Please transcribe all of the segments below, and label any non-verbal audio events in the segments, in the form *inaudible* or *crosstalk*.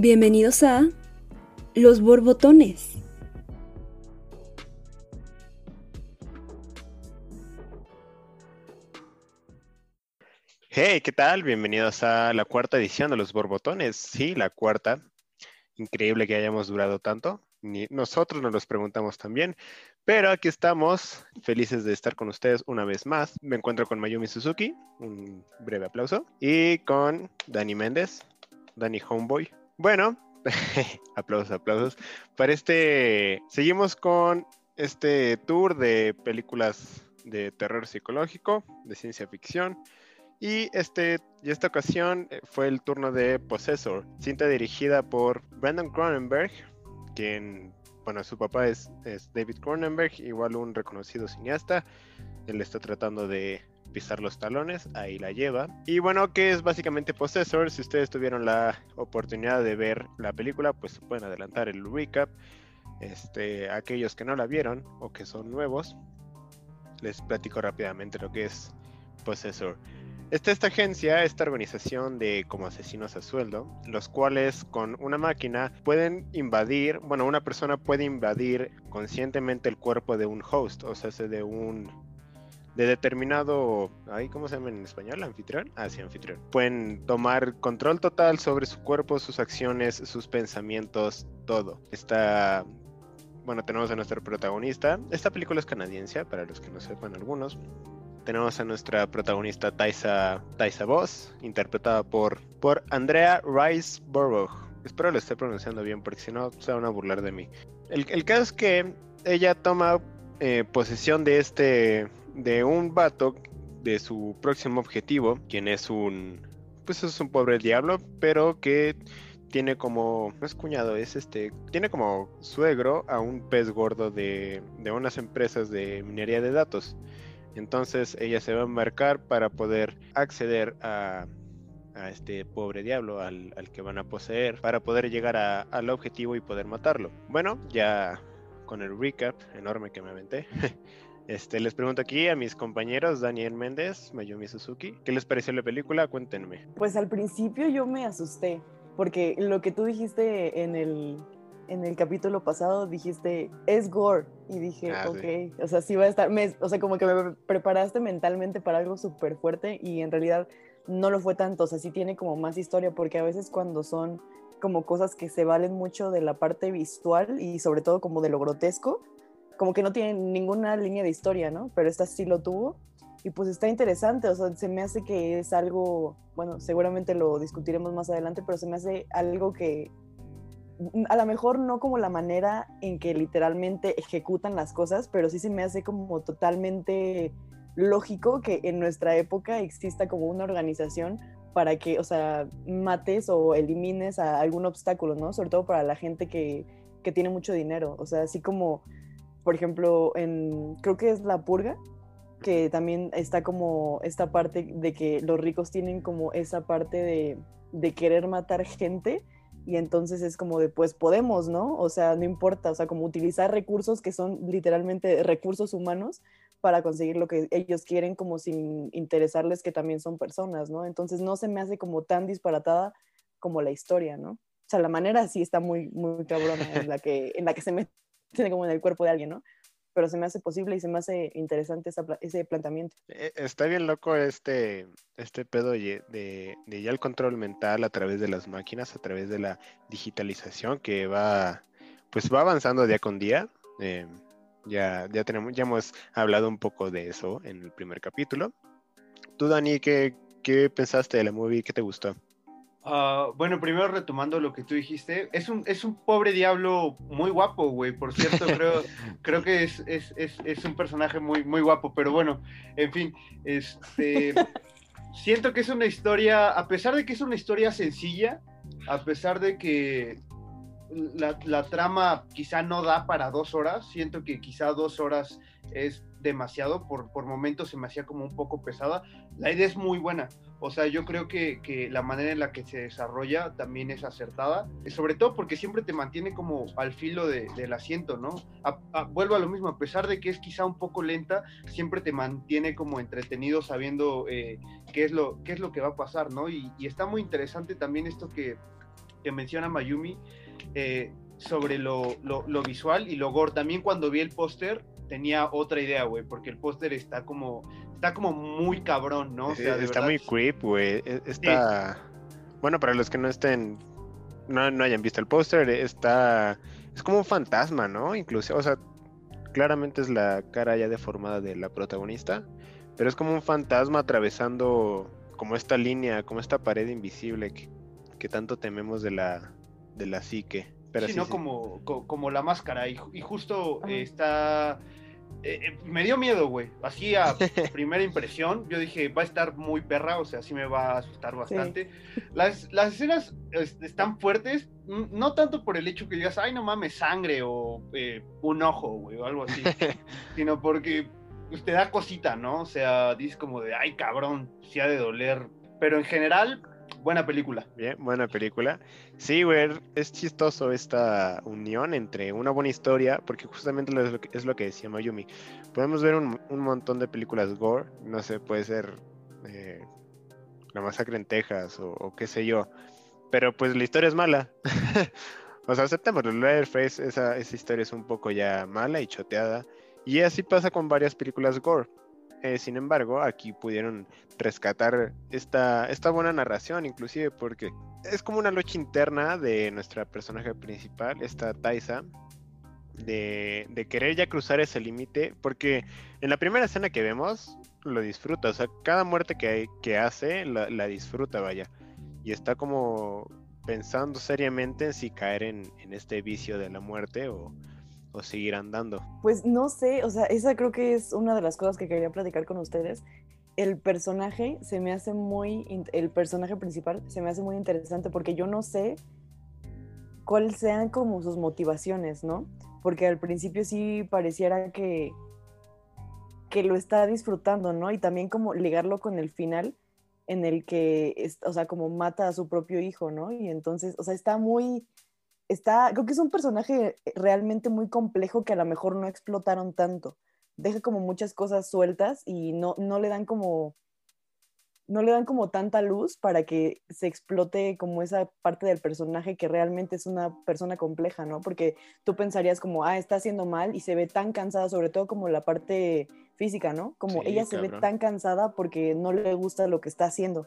Bienvenidos a Los Borbotones. Hey, ¿qué tal? Bienvenidos a la cuarta edición de Los Borbotones. Sí, la cuarta. Increíble que hayamos durado tanto. Nosotros nos los preguntamos también. Pero aquí estamos, felices de estar con ustedes una vez más. Me encuentro con Mayumi Suzuki, un breve aplauso, y con Dani Méndez, Dani Homeboy. Bueno, *laughs* aplausos, aplausos. Para este, seguimos con este tour de películas de terror psicológico, de ciencia ficción. Y, este, y esta ocasión eh, fue el turno de Possessor, cinta dirigida por Brandon Cronenberg, quien bueno, su papá es, David Cronenberg, igual un reconocido cineasta. Él está tratando de pisar los talones, ahí la lleva. Y bueno, que es básicamente Possessor. Si ustedes tuvieron la oportunidad de ver la película, pues pueden adelantar el recap. Este, aquellos que no la vieron o que son nuevos, les platico rápidamente lo que es Possessor. Está esta agencia, esta organización de como asesinos a sueldo, los cuales con una máquina pueden invadir, bueno, una persona puede invadir conscientemente el cuerpo de un host, o sea, de un de determinado, ahí cómo se llama en español, anfitrión, ah sí, anfitrión. Pueden tomar control total sobre su cuerpo, sus acciones, sus pensamientos, todo. Está bueno, tenemos a nuestro protagonista. Esta película es canadiense, para los que no sepan algunos tenemos a nuestra protagonista Taisa, Taisa Voss, interpretada por, por Andrea Rice Borboch. Espero lo esté pronunciando bien, porque si no se van a burlar de mí. El, el caso es que ella toma eh, posesión de este, de un vato, de su próximo objetivo, quien es un, pues es un pobre diablo, pero que tiene como, no es cuñado, es este, tiene como suegro a un pez gordo de, de unas empresas de minería de datos. Entonces ella se va a embarcar para poder acceder a, este pobre diablo al, que van a poseer para poder llegar al objetivo y poder matarlo. Bueno, ya con el recap enorme que me aventé. *laughs* Este, les pregunto aquí a mis compañeros Daniel Méndez, Mayumi Suzuki, ¿qué les pareció la película? Cuéntenme. Pues al principio yo me asusté, porque lo que tú dijiste en el, en el capítulo pasado dijiste, es gore. Y dije, ah, ok, o sea, sí va a estar, o sea, como que me preparaste mentalmente para algo súper fuerte y en realidad no lo fue tanto, o sea, sí tiene como más historia, porque a veces cuando son como cosas que se valen mucho de la parte visual y sobre todo como de lo grotesco, como que no tienen ninguna línea de historia, ¿no? Pero esta sí lo tuvo y pues está interesante, o sea, se me hace que es algo, bueno, seguramente lo discutiremos más adelante, pero se me hace algo que a lo mejor no como la manera en que literalmente ejecutan las cosas, pero sí se me hace como totalmente lógico que en nuestra época exista como una organización para que, o sea, mates o elimines a algún obstáculo, ¿no? Sobre todo para la gente que, que tiene mucho dinero. O sea, así como, por ejemplo, en, creo que es La Purga, que también está como esta parte de que los ricos tienen como esa parte de, de querer matar gente y entonces es como de, pues podemos, ¿no? O sea, no importa, o sea, como utilizar recursos que son literalmente recursos humanos para conseguir lo que ellos quieren, como sin interesarles que también son personas, ¿no? Entonces no se me hace como tan disparatada como la historia, ¿no? O sea, la manera sí está muy, muy cabrona en la que, en la que se mete *laughs* como en el cuerpo de alguien, ¿no? pero se me hace posible y se me hace interesante ese planteamiento. Eh, está bien loco este, este pedo de, de, ya el control mental a través de las máquinas, a través de la digitalización que va, pues va avanzando día con día. Eh, ya, ya, tenemos, ya hemos hablado un poco de eso en el primer capítulo. Tú, Dani, ¿qué, qué pensaste de la movie? ¿Qué te gustó? Ah, bueno, primero retomando lo que tú dijiste, es un, es un pobre diablo muy guapo, güey. Por cierto, creo, *laughs* creo que es, es, es, es, un personaje muy, muy guapo, pero bueno, en fin, este, *laughs* siento que es una historia, a pesar de que es una historia sencilla, a pesar de que la, la trama quizá no da para dos horas, siento que quizá dos horas es demasiado, por, por momentos se me hacía como un poco pesada. La idea es muy buena, o sea, yo creo que, que, la manera en la que se desarrolla también es acertada, sobre todo porque siempre te mantiene como al filo de, del asiento, ¿no? vuelvo a lo mismo, a pesar de que es quizá un poco lenta, siempre te mantiene como entretenido sabiendo eh, qué, es lo, qué es lo que va a pasar, ¿no? Y, está muy interesante también esto que, que menciona Mayumi eh, sobre lo, visual y lo gore. También cuando vi el póster tenía otra idea, güey, porque el póster está como, está como muy cabrón, ¿no? está muy creep, güey. E, está... Bueno, para los que no estén, no, no hayan visto el póster, está... Es como un fantasma, ¿no? Incluso, o sea, claramente es la cara ya deformada de la protagonista, pero es como un fantasma atravesando como esta línea, como esta pared invisible que, tanto tememos de la, de la psique. Pero sí, no Como, como la máscara, y, justo está... Eh, eh, me dio miedo, güey. Así a *laughs* primera impresión, yo dije, va a estar muy perra, o sea, sí me va a asustar bastante. Las, las, escenas están fuertes, no tanto por el hecho que digas, ay, no mames, sangre o eh, un ojo, güey, o algo así, *laughs* sino porque pues, te da cosita, ¿no? O sea, dices como de, ay, cabrón, sí ha de doler. Pero en general, buena película. Bien, buena película. Sí, güey, es chistoso esta unión entre una buena historia, porque justamente es lo que, decía Mayumi. Podemos ver un, montón de películas gore, no sé, puede ser eh, La Masacre en Texas o, qué sé yo, pero pues la historia es mala. *laughs* o sea, aceptamos, Leatherface, esa, esa historia es un poco ya mala y choteada. Y así pasa con varias películas gore. Eh, sin embargo, aquí pudieron rescatar esta, esta buena narración, inclusive porque es como una lucha interna de nuestra personaje principal, esta Taisa, de, querer ya cruzar ese límite, porque en la primera escena que vemos, lo disfruta, o sea, cada muerte que, que hace, la, la disfruta, vaya, y está como pensando seriamente en si caer en, en este vicio de la muerte o, o seguir andando? Pues no sé, o sea, esa creo que es una de las cosas que quería platicar con ustedes. El personaje se me hace muy, el personaje principal se me hace muy interesante porque yo no sé cuáles sean como sus motivaciones, ¿no? Porque al principio sí pareciera que, que lo está disfrutando, ¿no? Y también como ligarlo con el final en el que, o sea, como mata a su propio hijo, ¿no? Y entonces, o sea, está muy, está, creo que es un personaje realmente muy complejo que a lo mejor no explotaron tanto. Deja como muchas cosas sueltas y no, no le dan como no le dan como tanta luz para que se explote como esa parte del personaje que realmente es una persona compleja, ¿no? Porque tú pensarías como, ah, está haciendo mal y se ve tan cansada, sobre todo como la parte física, ¿no? Como ella se ve tan cansada porque no le gusta lo que está haciendo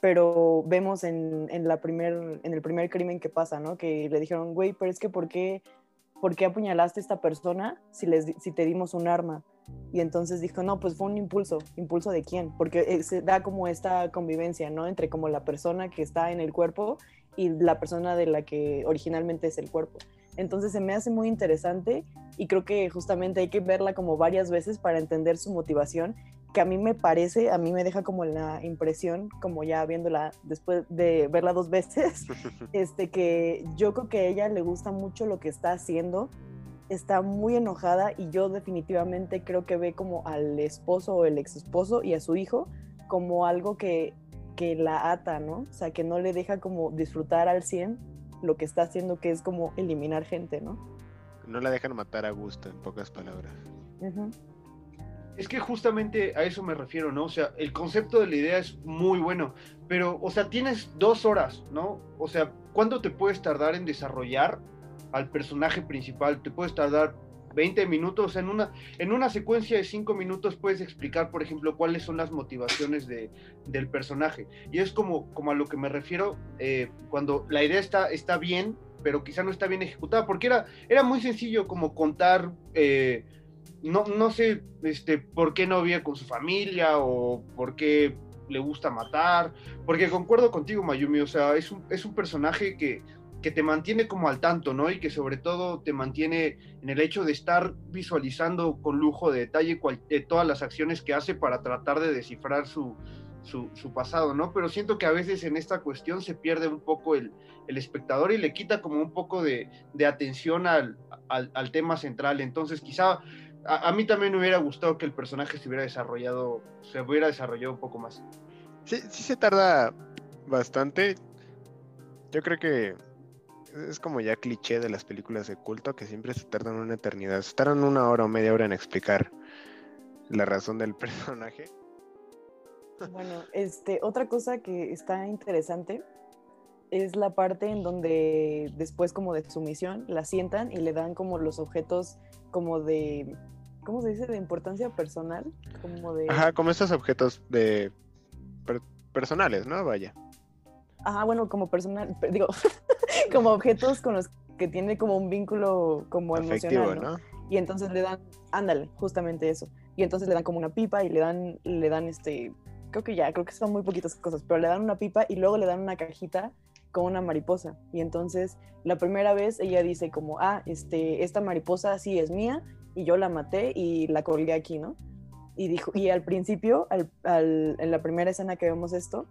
pero vemos en, en, la primer, en el primer crimen que pasa, ¿no? Que le dijeron, güey, pero es que ¿por qué, ¿por qué apuñalaste a esta persona si, les, si te dimos un arma? Y entonces dijo, no, pues fue un impulso. ¿Impulso de quién? Porque eh, se da como esta convivencia, ¿no? Entre como la persona que está en el cuerpo y la persona de la que originalmente es el cuerpo. Entonces se me hace muy interesante y creo que justamente hay que verla como varias veces para entender su motivación que a mí me parece, a mí me deja como la impresión, como ya viéndola después de verla dos veces, *laughs* este, que yo creo que a ella le gusta mucho lo que está haciendo, está muy enojada y yo definitivamente creo que ve como al esposo o el ex esposo y a su hijo como algo que, que la ata, ¿no? O sea, que no le deja como disfrutar al 100 lo que está haciendo, que es como eliminar gente, ¿no? No la dejan matar a gusto, en pocas palabras. Es que justamente a eso me refiero, ¿no? O sea, el concepto de la idea es muy bueno, pero, o sea, tienes dos horas, ¿no? O sea, ¿cuánto te puedes tardar en desarrollar al personaje principal? Te puedes tardar 20 minutos, en una, en una secuencia de 5 minutos puedes explicar, por ejemplo, cuáles son las motivaciones de, del personaje. Y es como, como a lo que me refiero eh, cuando la idea está, está bien, pero quizá no está bien ejecutada, porque era, era muy sencillo como contar... Eh, no, no sé este, por qué no vive con su familia o por qué le gusta matar, porque concuerdo contigo, Mayumi, o sea, es un, es un personaje que, que te mantiene como al tanto, ¿no? Y que sobre todo te mantiene en el hecho de estar visualizando con lujo de detalle de todas las acciones que hace para tratar de descifrar su, su, pasado, ¿no? Pero siento que a veces en esta cuestión se pierde un poco el, el espectador y le quita como un poco de, de atención al, al, al, tema central. Entonces quizá a, mí también me hubiera gustado que el personaje se hubiera desarrollado, se hubiera desarrollado un poco más. Sí, sí se tarda bastante. Yo creo que es como ya cliché de las películas de culto que siempre se tardan una eternidad. Se tardan una hora o media hora en explicar la razón del *laughs* personaje. Bueno, este, otra cosa que está interesante es la parte en donde después como de su misión la sientan y le dan como los objetos como de, ¿cómo se dice? De importancia personal, como de... Ajá, como estos objetos de personales, ¿no? Vaya. Ajá, bueno, como personal, digo, *laughs* como objetos con los que tiene como un vínculo como emocional, ¿no? Y entonces le dan, ándale, justamente eso. Y entonces le dan como una pipa y le dan, le dan este, creo que ya, creo que son muy poquitas cosas, pero le dan una pipa y luego le dan una cajita con una mariposa. Y entonces la primera vez ella dice como, ah, este, esta mariposa sí es mía y yo la maté y la colgué aquí, ¿no? Y dijo, y al principio, al, al, en la primera escena que vemos esto,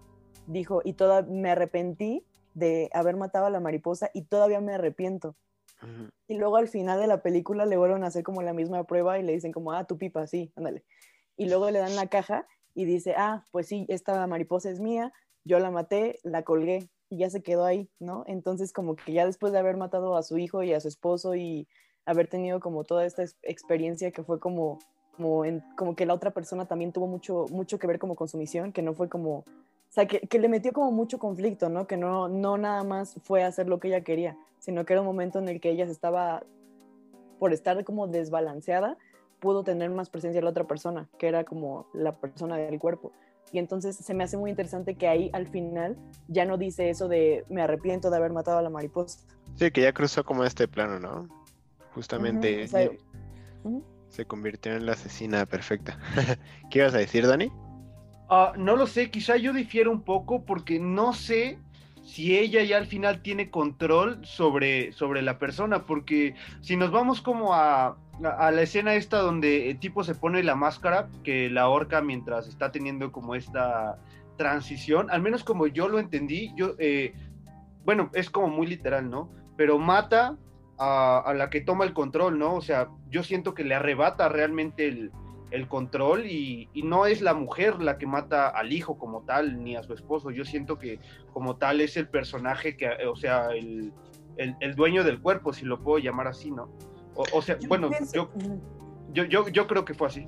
dijo, y toda, me arrepentí de haber matado a la mariposa y todavía me arrepiento. Y luego al final de la película le vuelven a hacer como la misma prueba y le dicen como, ah, tu pipa, sí, ándale. Y luego le dan la caja y dice, ah, pues sí, esta mariposa es mía, yo la maté, la colgué y ya se quedó ahí, ¿no? Entonces como que ya después de haber matado a su hijo y a su esposo y haber tenido como toda esta experiencia que fue como, como, que la otra persona también tuvo mucho, mucho que ver como con su misión, que no fue como o sea, que, que, le metió como mucho conflicto, ¿no? Que no, no nada más fue hacer lo que ella quería, sino que era un momento en el que ella se estaba, por estar como desbalanceada, pudo tener más presencia la otra persona, que era como la persona del cuerpo. Y entonces se me hace muy interesante que ahí al final ya no dice eso de me arrepiento de haber matado a la mariposa. Sí, que ya cruzó como este plano, ¿no? Justamente se convirtió en la asesina perfecta. *laughs* ¿Qué ibas a decir, Dani? Ah, no lo sé, quizá yo difiero un poco porque no sé si ella ya al final tiene control sobre, sobre la persona, porque si nos vamos como a, la escena esta donde el tipo se pone la máscara, que la ahorca mientras está teniendo como esta transición, al menos como yo lo entendí, yo, eh, bueno, es como muy literal, ¿no? Pero mata a, a, la que toma el control, ¿no? O sea, yo siento que le arrebata realmente el, el control y, no es la mujer la que mata al hijo como tal, ni a su esposo. Yo siento que como tal es el personaje que, o sea, el, dueño del cuerpo, si lo puedo llamar así, ¿no? O, sea, bueno, yo, yo, yo, creo que fue así.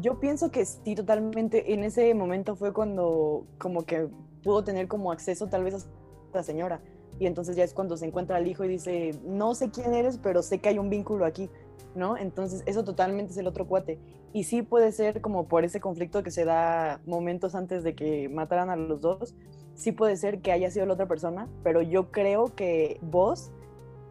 Yo pienso que sí, totalmente. En ese momento fue cuando como que pudo tener como acceso tal vez a esta señora. Y entonces ya es cuando se encuentra al hijo y dice, no sé quién eres, pero sé que hay un vínculo aquí. ¿no? Entonces, eso totalmente es el otro cuate. Y sí puede ser como por ese conflicto que se da momentos antes de que mataran a los dos, sí puede ser que haya sido la otra persona, pero yo creo que vos,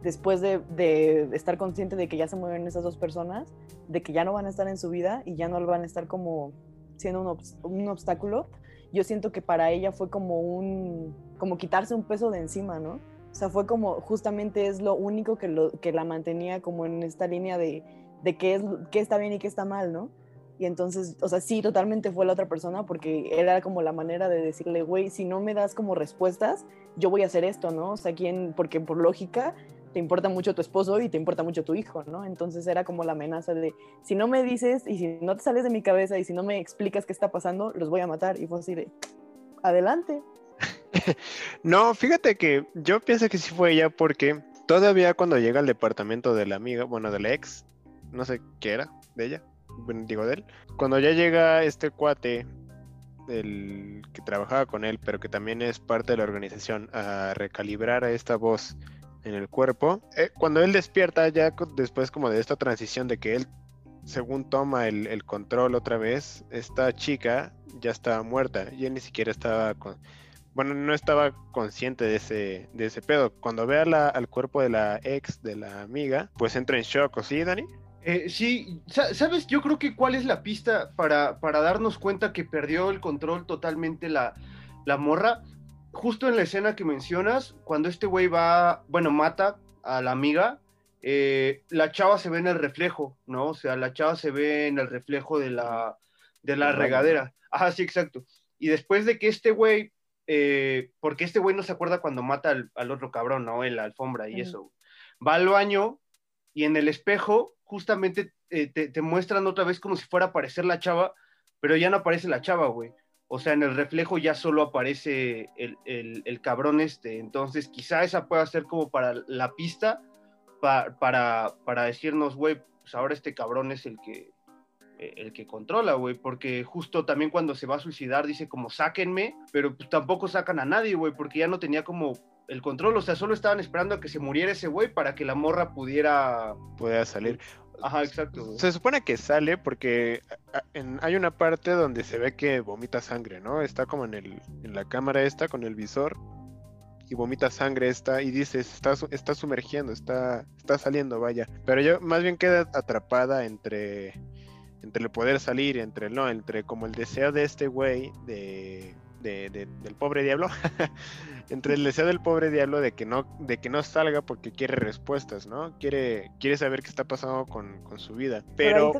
después de, estar consciente de que ya se mueven esas dos personas, de que ya no van a estar en su vida y ya no van a estar como siendo un, un obstáculo, yo siento que para ella fue como un, como quitarse un peso de encima, ¿no? O sea, fue como, justamente es lo único que, lo, que la mantenía como en esta línea de, de qué, es, qué está bien y qué está mal, ¿no? Y entonces, o sea, sí, totalmente fue la otra persona porque era como la manera de decirle, güey, si no me das como respuestas, yo voy a hacer esto, ¿no? O sea, ¿quién? Porque por lógica te importa mucho tu esposo y te importa mucho tu hijo, ¿no? Entonces era como la amenaza de, si no me dices y si no te sales de mi cabeza y si no me explicas qué está pasando, los voy a matar. Y fue así de, adelante. *laughs* no, fíjate que yo pienso que sí fue ella porque todavía cuando llega al departamento de la amiga, bueno, de la ex, no sé qué era, de ella, digo de él, cuando ya llega este cuate, el que trabajaba con él, pero que también es parte de la organización, a recalibrar a esta voz en el cuerpo, eh, cuando él despierta ya después como de esta transición de que él según toma el, el, control otra vez, esta chica ya estaba muerta y él ni siquiera estaba con, bueno, no estaba consciente de ese, de ese pedo. Cuando ve al cuerpo de la ex, de la amiga, pues entra en shock, ¿sí, Dani? Eh, sí, ¿sabes? Yo creo que cuál es la pista para, para darnos cuenta que perdió el control totalmente la, la morra. Justo en la escena que mencionas, cuando este güey va, bueno, mata a la amiga, eh, la chava se ve en el reflejo, ¿no? O sea, la chava se ve en el reflejo de la, de la regadera. Ajá, sí, exacto. Y después de que este güey eh, porque este güey no se acuerda cuando mata al, otro cabrón, ¿no? En la alfombra y eso. Va al baño y en el espejo justamente eh, te, muestran otra vez como si fuera a aparecer la chava, pero ya no aparece la chava, güey. O sea, en el reflejo ya solo aparece el, el, cabrón este. Entonces, quizá esa pueda ser como para la pista, para, para decirnos, güey, pues ahora este cabrón es el que, eh, el que controla, güey, porque justo también cuando se va a suicidar dice como sáquenme, pero pues tampoco sacan a nadie, güey, porque ya no tenía como el control, o sea, solo estaban esperando a que se muriera ese güey para que la morra pudiera... Pudiera salir. Ajá, exacto. Se supone que sale porque hay una parte donde se ve que vomita sangre, ¿no? Está como en, el, en la cámara esta con el visor y vomita sangre esta y dice, está, está sumergiendo, está, está saliendo, vaya. Pero yo más bien queda atrapada entre, entre el poder salir, entre, no, entre como el deseo de este güey de del pobre diablo, *laughs* entre el deseo del pobre diablo de que no, de que no salga porque quiere respuestas, ¿no? Quiere, quiere saber qué está pasando con, su vida. Pero,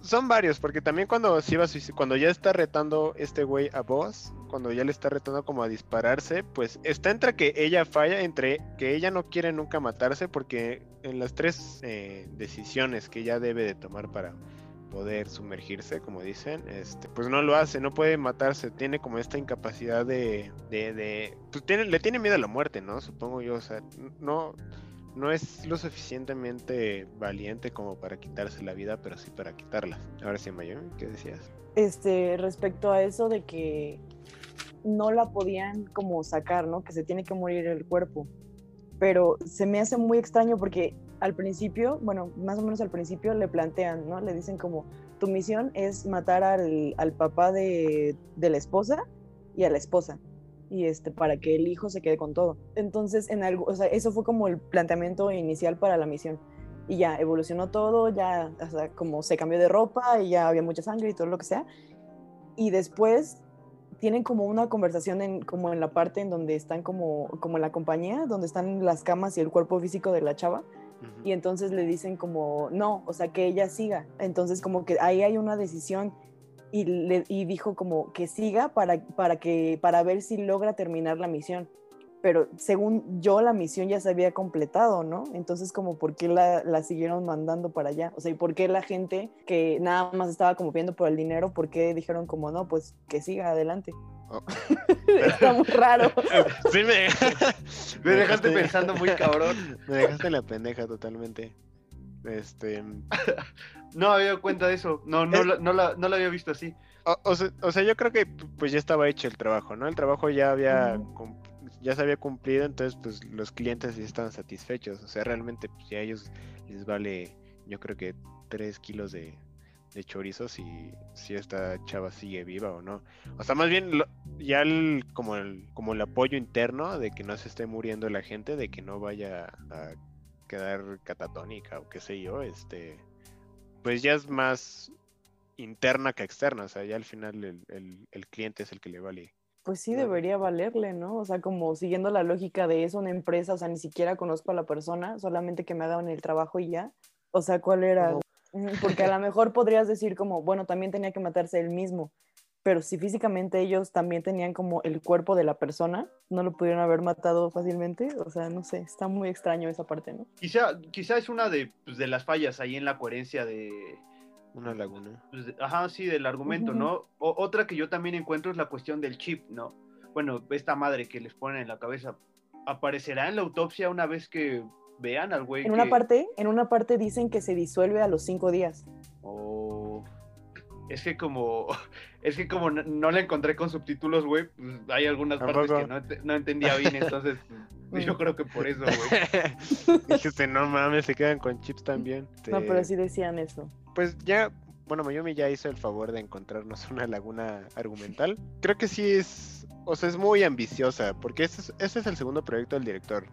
son varios, porque también cuando se iba cuando ya está retando este güey a vos, cuando ya le está retando como a dispararse, pues está entre que ella falla, entre que ella no quiere nunca matarse, porque en las tres eh, decisiones que ella debe de tomar para poder sumergirse, como dicen, este, pues no lo hace, no puede matarse, tiene como esta incapacidad de, de, pues tiene, le tiene miedo a la muerte, ¿no? Supongo yo, o sea, no, no es lo suficientemente valiente como para quitarse la vida, pero sí para quitarla. Ahora sí, Mayo, ¿qué decías? Este, respecto a eso de que no la podían como sacar, ¿no? Que se tiene que morir el cuerpo. Pero se me hace muy extraño porque al principio, bueno, más o menos al principio le plantean, ¿no? Le dicen como, tu misión es matar al, al papá de, de, la esposa y a la esposa, y este, para que el hijo se quede con todo. Entonces, en algo, o sea, eso fue como el planteamiento inicial para la misión. Y ya evolucionó todo, ya, o sea, como se cambió de ropa y ya había mucha sangre y todo lo que sea. Y después tienen como una conversación en, como en la parte en donde están como, como en la compañía, donde están las camas y el cuerpo físico de la chava y entonces le dicen como, no, o sea, que ella siga. Entonces como que ahí hay una decisión y, le, y dijo como que siga para, para, que, para ver si logra terminar la misión. Pero según yo, la misión ya se había completado, ¿no? Entonces, como, ¿por qué la, la siguieron mandando para allá? O sea, ¿y por qué la gente que nada más estaba como viendo por el dinero, por qué dijeron como, no, pues que siga adelante? Oh. *laughs* Está muy raro. *laughs* Sí, me, *laughs* me dejaste pensando muy cabrón. Me dejaste en la pendeja totalmente. Este. No había cuenta de eso. No, no, la, no, la, no la había visto así. O, sea, yo creo que pues ya estaba hecho el trabajo, ¿no? El trabajo ya había ya se había cumplido, entonces pues los clientes ya estaban satisfechos. O sea, realmente pues, ya a ellos les vale, yo creo que 3 kilos de, chorizos y si esta chava sigue viva o no. O sea, más bien ya el, como, el, como el apoyo interno de que no se esté muriendo la gente, de que no vaya a quedar catatónica o qué sé yo, este, pues ya es más interna que externa, o sea, ya al final el, el, cliente es el que le vale. Pues sí, debería valerle, ¿no? O sea, como siguiendo la lógica de es una empresa, o sea, ni siquiera conozco a la persona, solamente que me hagan el trabajo y ya. O sea, ¿cuál era? *laughs* Porque a lo mejor podrías decir como, bueno, también tenía que matarse él mismo, pero si físicamente ellos también tenían como el cuerpo de la persona, no lo pudieron haber matado fácilmente, o sea, no sé, está muy extraño esa parte, ¿no? Quizá, quizá es una de, pues, de las fallas ahí en la coherencia de... Una laguna. Pues, ajá, sí, del argumento, ¿no? otra que yo también encuentro es la cuestión del chip, ¿no? Bueno, esta madre que les ponen en la cabeza, ¿aparecerá en la autopsia una vez que vean al güey. En una parte, en una parte dicen que se disuelve a los cinco días. Oh. Es que como, *laughs* es que como no, la encontré con subtítulos, güey, pues hay algunas partes que no, entendía bien, entonces *laughs* pues, yo creo que por eso, güey. *laughs* Dijiste, no mames, se quedan con chips también. No, pero sí decían eso. Pues ya, bueno, Mayumi ya hizo el favor de encontrarnos una laguna argumental. Creo que sí es, o sea, es muy ambiciosa, porque este es, es el segundo proyecto del director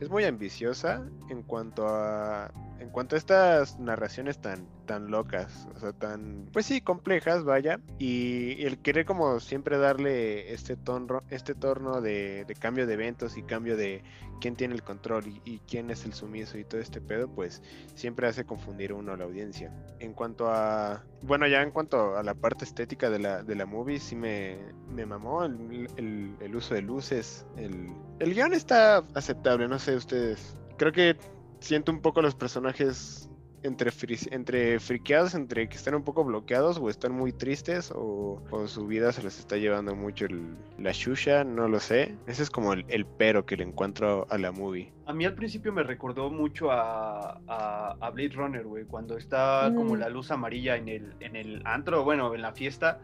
es muy ambiciosa en cuanto a en cuanto a estas narraciones tan tan locas, o sea, tan pues sí, complejas, vaya, y, el querer como siempre darle este tono este torno de, cambio de eventos y cambio de quién tiene el control y, quién es el sumiso y todo este pedo, pues siempre hace confundir uno a la audiencia. En cuanto a bueno, ya en cuanto a la parte estética de la, de la movie, sí me, me mamó el, el uso de luces, el, el guion está aceptable, no sé ustedes. Creo que siento un poco los personajes entre, entre friqueados, entre que están un poco bloqueados o están muy tristes o, su vida se les está llevando mucho la shusha, no lo sé. Ese es como el, pero que le encuentro a la movie. A mí al principio me recordó mucho a, a, Blade Runner, güey, cuando está como mm. la luz amarilla en el, en el antro, bueno, en la fiesta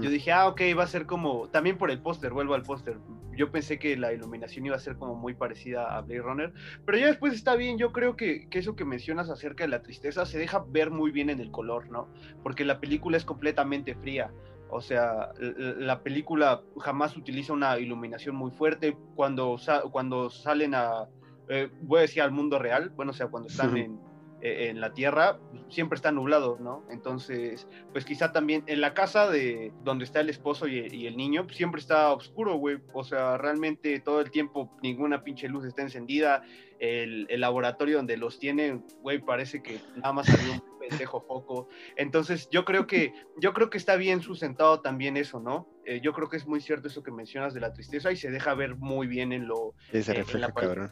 Yo dije, ah, ok, va a ser como, también por el póster, vuelvo al póster. Yo pensé que la iluminación iba a ser como muy parecida a Blade Runner, pero ya después está bien, yo creo que, que eso que mencionas acerca de la tristeza se deja ver muy bien en el color, ¿no? Porque la película es completamente fría. O sea, la película jamás utiliza una iluminación muy fuerte. Cuando, cuando salen a, eh, voy a decir al mundo real, bueno, o sea, cuando están en, e, en la tierra, siempre está nublado, ¿no? Entonces, pues quizá también en la casa de donde está el esposo y, el niño, pues, siempre está oscuro, güey. O sea, realmente todo el tiempo ninguna pinche luz está encendida. El, laboratorio donde los tienen, güey, parece que nada más había un *laughs* pendejo foco. Entonces, yo creo que, yo creo que está bien sustentado también eso, ¿no? Eh, yo creo que es muy cierto eso que mencionas de la tristeza y se deja ver muy bien en lo... Sí, se refleja, cabrón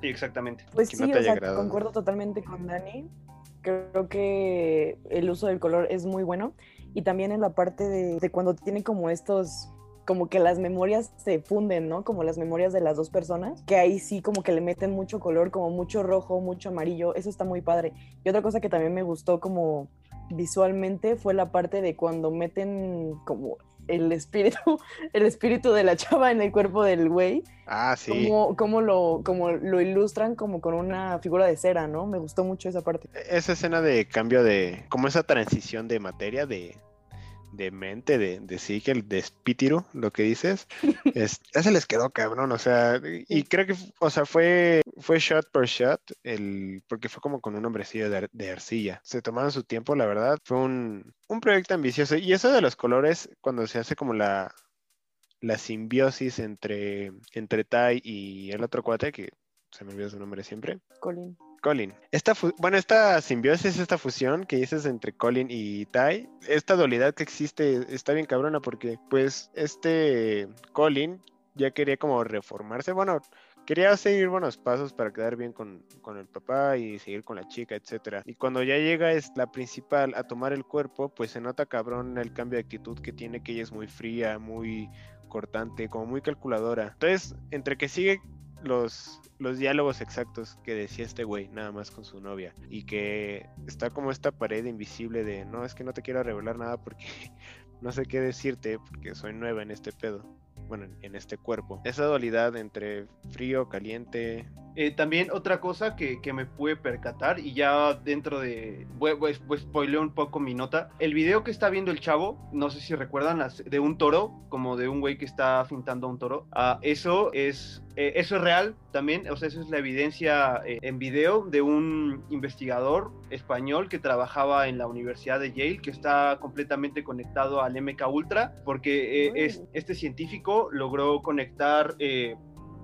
Sí, exactamente. Pues sí, o sea, concuerdo totalmente con Dani. Creo que el uso del color es muy bueno. Y también en la parte de, cuando tiene como estos como que las memorias se funden, ¿no? Como las memorias de las dos personas, que ahí sí como que le meten mucho color, como mucho rojo, mucho amarillo, eso está muy padre. Y otra cosa que también me gustó como visualmente fue la parte de cuando meten como el espíritu, *laughs* el espíritu de la chava en el cuerpo del güey. Ah, sí. Cómo, lo, como lo ilustran como con una figura de cera, ¿no? Me gustó mucho esa parte. E-, esa escena de cambio de, como esa transición de materia, de, de mente, de, de de Spitiru, lo que dices, *laughs* es, ya se les quedó cabrón, o sea, y creo que, o sea, fue, fue shot por shot, el, porque fue como con un hombrecillo de, de arcilla. Se tomaron su tiempo, la verdad, fue un, un proyecto ambicioso. Y eso de los colores, cuando se hace como la, la simbiosis entre, entre Tai y el otro cuate, que se me olvidó su nombre siempre. Colin. Colin. Esta bueno, esta simbiosis, esta fusión que dices entre Colin y Tai, esta dualidad que existe está bien cabrona porque pues este Colin ya quería como reformarse, bueno, quería seguir buenos pasos para quedar bien con, con, el papá y seguir con la chica, etcétera. Y cuando ya llega es la principal a tomar el cuerpo, pues se nota cabrón el cambio de actitud que tiene, que ella es muy fría, muy cortante, como muy calculadora. Entonces, entre que sigue los, los diálogos exactos que decía este güey, nada más con su novia. Y que está como esta pared invisible de, no, es que no te quiero revelar nada porque *laughs* no sé qué decirte, porque soy nueva en este pedo. Bueno, en este cuerpo. Esa dualidad entre frío, caliente, eh, también otra cosa que, que, me pude percatar y ya dentro de, pues, pues spoileo un poco mi nota, el video que está viendo el chavo, no sé si recuerdan, de un toro, como de un güey que está fintando a un toro, ah, eso es eh, eso es real también, o sea, eso es la evidencia eh, en video de un investigador español que trabajaba en la Universidad de Yale, que está completamente conectado al MK Ultra, porque es, este científico logró conectar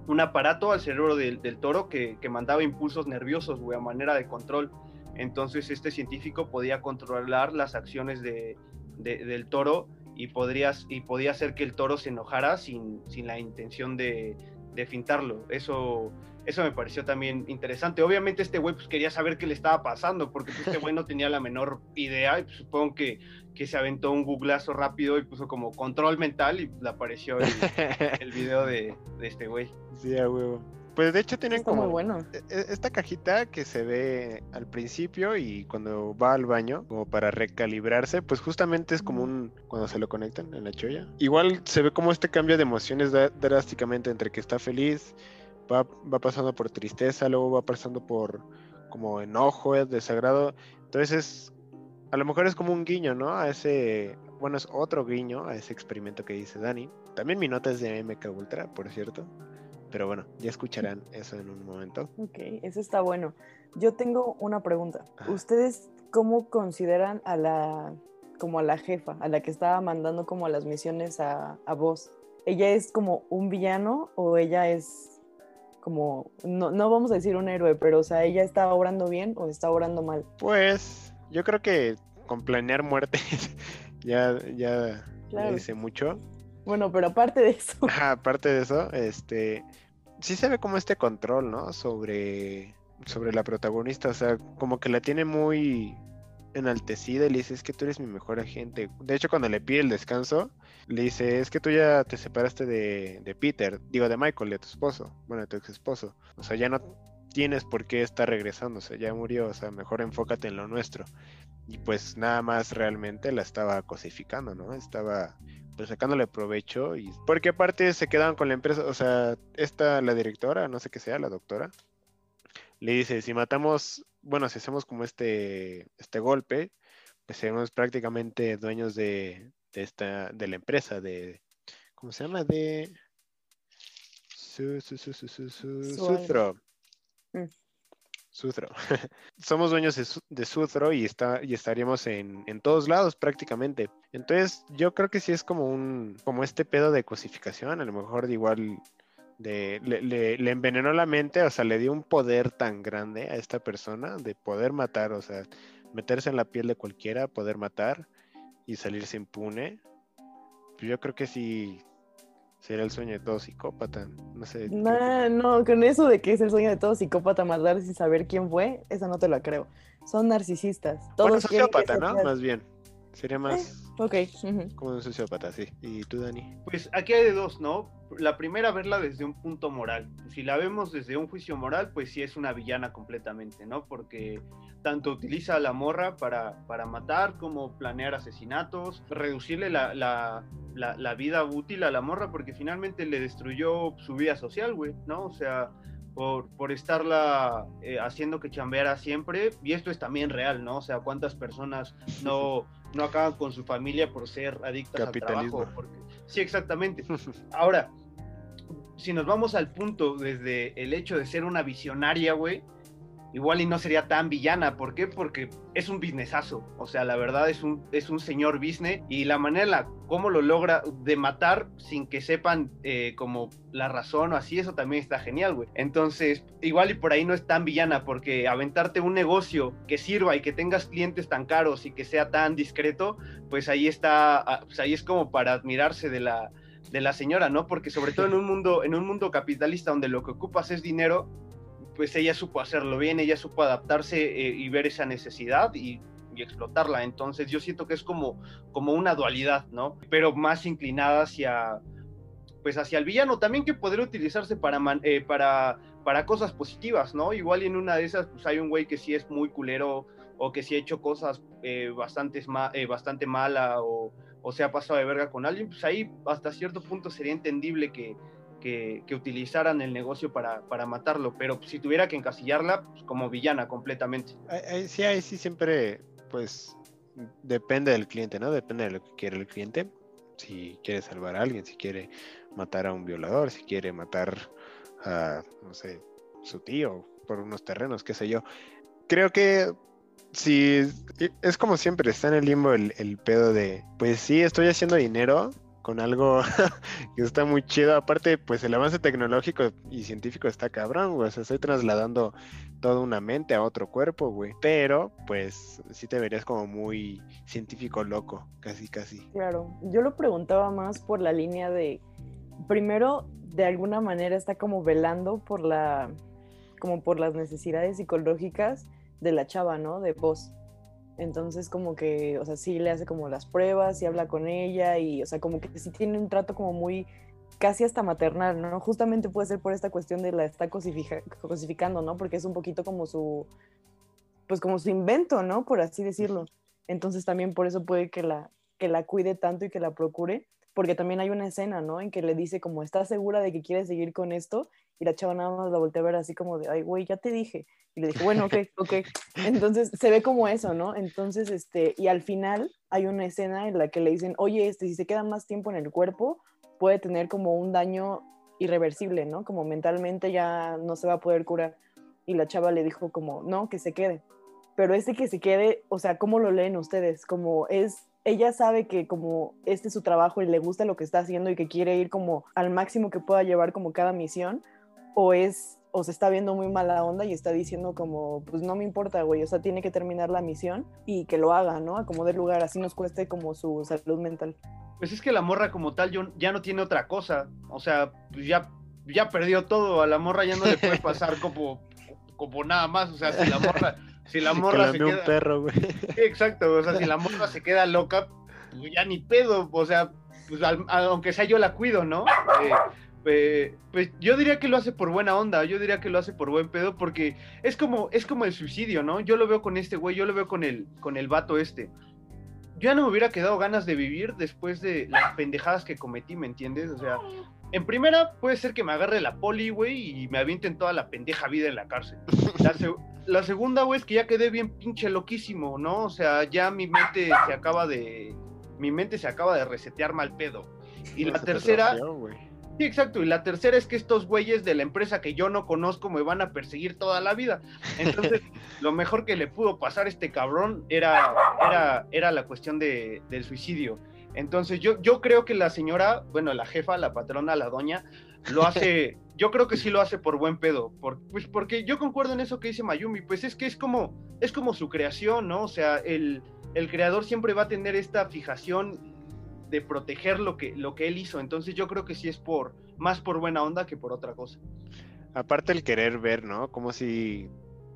un aparato al cerebro del, toro que, mandaba impulsos nerviosos, güey, a manera de control. Entonces este científico podía controlar las acciones de, del toro y, podrías, y podía hacer que el toro se enojara sin, sin la intención de, de fintarlo. Eso, eso me pareció también interesante. Obviamente este güey pues, quería saber qué le estaba pasando, porque pues, este güey no tenía la menor idea y pues, supongo que, que se aventó un googlazo rápido y puso como control mental y le apareció el, video de, de, este güey. Sí, a huevo. Pues de hecho tienen como bueno. E, e, esta cajita que se ve al principio y cuando va al baño, como para recalibrarse, pues justamente es como un cuando se lo conectan en la cholla. Igual se ve como este cambio de emociones drásticamente entre que está feliz, va, va pasando por tristeza, luego va pasando por como enojo, desagrado. Entonces, a lo mejor es como un guiño, ¿no? A ese, bueno, es otro guiño a ese experimento que dice Dani. También mi nota es de MK Ultra, por cierto. Pero bueno, ya escucharán *laughs* eso en un momento. Ok, eso está bueno. Yo tengo una pregunta. ¿Ustedes cómo consideran a la, como a la jefa, a la que estaba mandando como las misiones a, a vos? ¿Ella es como un villano o ella es como, no, no vamos a decir un héroe, pero o sea, ella está obrando bien o está obrando mal. Pues yo creo que con planear muertes *laughs* ya, ya, dice mucho. Bueno, pero aparte de eso. aparte de eso, este, sí se ve como este control, ¿no? Sobre, sobre la protagonista, o sea, como que la tiene muy enaltecida y le dice, es que tú eres mi mejor agente. De hecho, cuando le pide el descanso, le dice, es que tú ya te separaste de, Peter, digo de Michael, de tu esposo, bueno, de tu ex esposo. O sea, ya no, tienes por qué estar regresando, o sea, ya murió, o sea, mejor enfócate en lo nuestro. Y pues nada más realmente la estaba cosificando, ¿no? Estaba pues sacándole provecho y porque aparte se quedaban con la empresa, o sea, esta la directora, no sé qué sea, la doctora, le dice, si matamos, bueno, si hacemos como este este golpe, pues seremos prácticamente dueños de, de esta de la empresa de ¿cómo se llama? de su, su, su, su, su, su Sutro. Mm. Sutro. *laughs* Somos dueños de, de Sutro y, está, y estaríamos en, en, todos lados prácticamente. Entonces, yo creo que sí es como un, como este pedo de cosificación, a lo mejor igual de, le, le, le, envenenó la mente, o sea, le dio un poder tan grande a esta persona de poder matar, o sea, meterse en la piel de cualquiera, poder matar y salirse impune. Pues yo creo que sí, Sería el sueño de todo psicópata. No sé. No, no, con eso de que es el sueño de todo psicópata matar sin saber quién fue, esa no te la creo. Son narcisistas. Todos bueno, sociópata, ¿no? Más bien. Sería más. Ok. Como un sociópata, sí. ¿Y tú, Dani? Pues aquí hay de dos, ¿no? La primera, verla desde un punto moral. Si la vemos desde un juicio moral, pues sí es una villana completamente, ¿no? Porque tanto utiliza a la morra para, para matar como planear asesinatos, reducirle la, la, la, vida útil a la morra porque finalmente le destruyó su vida social, güey, ¿no? O sea, por, por estarla eh, haciendo que chambeara siempre, y esto es también real, ¿no? O sea, cuántas personas no, no acaban con su familia por ser adictas al trabajo. Porque... Sí, exactamente. *laughs* Ahora, si nos vamos al punto desde el hecho de ser una visionaria, güey, igual y no sería tan villana. ¿Por qué? Porque es un businessazo. O sea, la verdad es un, es un señor business y la manera en la cómo lo logra de matar sin que sepan eh, como la razón o así, eso también está genial, güey. Entonces, igual y por ahí no es tan villana porque aventarte un negocio que sirva y que tengas clientes tan caros y que sea tan discreto, pues ahí está, ah, pues ahí es como para admirarse de la de la señora, ¿no? Porque sobre todo en un mundo en un mundo capitalista donde lo que ocupas es dinero, pues ella supo hacerlo bien, ella supo adaptarse eh, y ver esa necesidad y, explotarla. Entonces yo siento que es como, como una dualidad, ¿no? Pero más inclinada hacia, pues hacia el villano, también que podría utilizarse para, eh, para, para cosas positivas, ¿no? Igual en una de esas, pues hay un güey que sí es muy culero o que sí ha hecho cosas eh, bastante, bastante mala o, o se ha pasado de verga con alguien, pues ahí hasta cierto punto sería entendible que, que, utilizaran el negocio para, para, matarlo, pero si tuviera que encasillarla, pues como villana completamente. Sí, ahí sí siempre, pues, depende del cliente, ¿no? Depende de lo que quiere el cliente. Si quiere salvar a alguien, si quiere matar a un violador, si quiere matar a, no sé, su tío por unos terrenos, qué sé yo. Creo que si es como siempre, está en el limbo el, el pedo de, pues sí, estoy haciendo dinero, con algo *laughs* que está muy chido. Aparte, pues el avance tecnológico y científico está cabrón, güey. O sea, estoy trasladando toda una mente a otro cuerpo, güey. Pero, pues, sí te verías como muy científico loco, casi, casi. Claro, yo lo preguntaba más por la línea de, primero, de alguna manera está como velando por la, como por las necesidades psicológicas de la chava, ¿no? De voz. Entonces como que, o sea, sí le hace como las pruebas y habla con ella y, o sea, como que sí tiene un trato como muy, casi hasta maternal, ¿no? Justamente puede ser por esta cuestión de la está cosificando, ¿no? Porque es un poquito como su, pues como su invento, ¿no? Por así decirlo. Entonces también por eso puede que la, que la cuide tanto y que la procure, porque también hay una escena, ¿no? En que le dice como, ¿estás segura de que quieres seguir con esto? Y la chava nada más la voltea a ver así como de, ay, güey, ya te dije. Y le dije, bueno, ok, *laughs* ok. Entonces se ve como eso, ¿no? Entonces, este, y al final hay una escena en la que le dicen, oye, este, si se queda más tiempo en el cuerpo, puede tener como un daño irreversible, ¿no? Como mentalmente ya no se va a poder curar. Y la chava le dijo como, no, que se quede. Pero este que se quede, o sea, ¿cómo lo leen ustedes? Como es, ella sabe que como este es su trabajo y le gusta lo que está haciendo y que quiere ir como al máximo que pueda llevar como cada misión, o es o se está viendo muy mala onda y está diciendo como, pues no me importa, güey, o sea, tiene que terminar la misión y que lo haga, ¿no? A como de lugar, así nos cueste como su salud mental. Pues es que la morra como tal ya no tiene otra cosa, o sea, pues ya, ya perdió todo, a la morra ya no le puede pasar como, como nada más, o sea, si la morra... Si la *laughs* morra se queda... un perro, güey. exacto, o sea, si la morra se queda loca, pues ya ni pedo, o sea, pues aunque sea yo la cuido, ¿no? Eh, pues yo diría que lo hace por buena onda, yo diría que lo hace por buen pedo, porque es como, es como el suicidio, ¿no? Yo lo veo con este güey, yo lo veo con el, con el vato este. Yo ya no me hubiera quedado ganas de vivir después de las pendejadas que cometí, ¿me entiendes? O sea, en primera puede ser que me agarre la poli, güey, y me avienten toda la pendeja vida en la cárcel. *laughs* La, segunda, güey, es que ya quedé bien pinche loquísimo, ¿no? O sea, ya mi mente se acaba de... Mi mente se acaba de resetear mal pedo. Y la tercera... Sí, exacto. Y la tercera es que estos güeyes de la empresa que yo no conozco me van a perseguir toda la vida. Entonces, *laughs* lo mejor que le pudo pasar a este cabrón era, era, era la cuestión de, del suicidio. Entonces, yo, yo creo que la señora, bueno, la jefa, la patrona, la doña, lo *laughs* hace, yo creo que sí lo hace por buen pedo. Por, pues porque yo concuerdo en eso que dice Mayumi, pues es que es como, es como su creación, ¿no? O sea, el, el creador siempre va a tener esta fijación de proteger lo que, lo que él hizo. Entonces yo creo que sí es por más por buena onda que por otra cosa. Aparte el querer ver, ¿no? Como si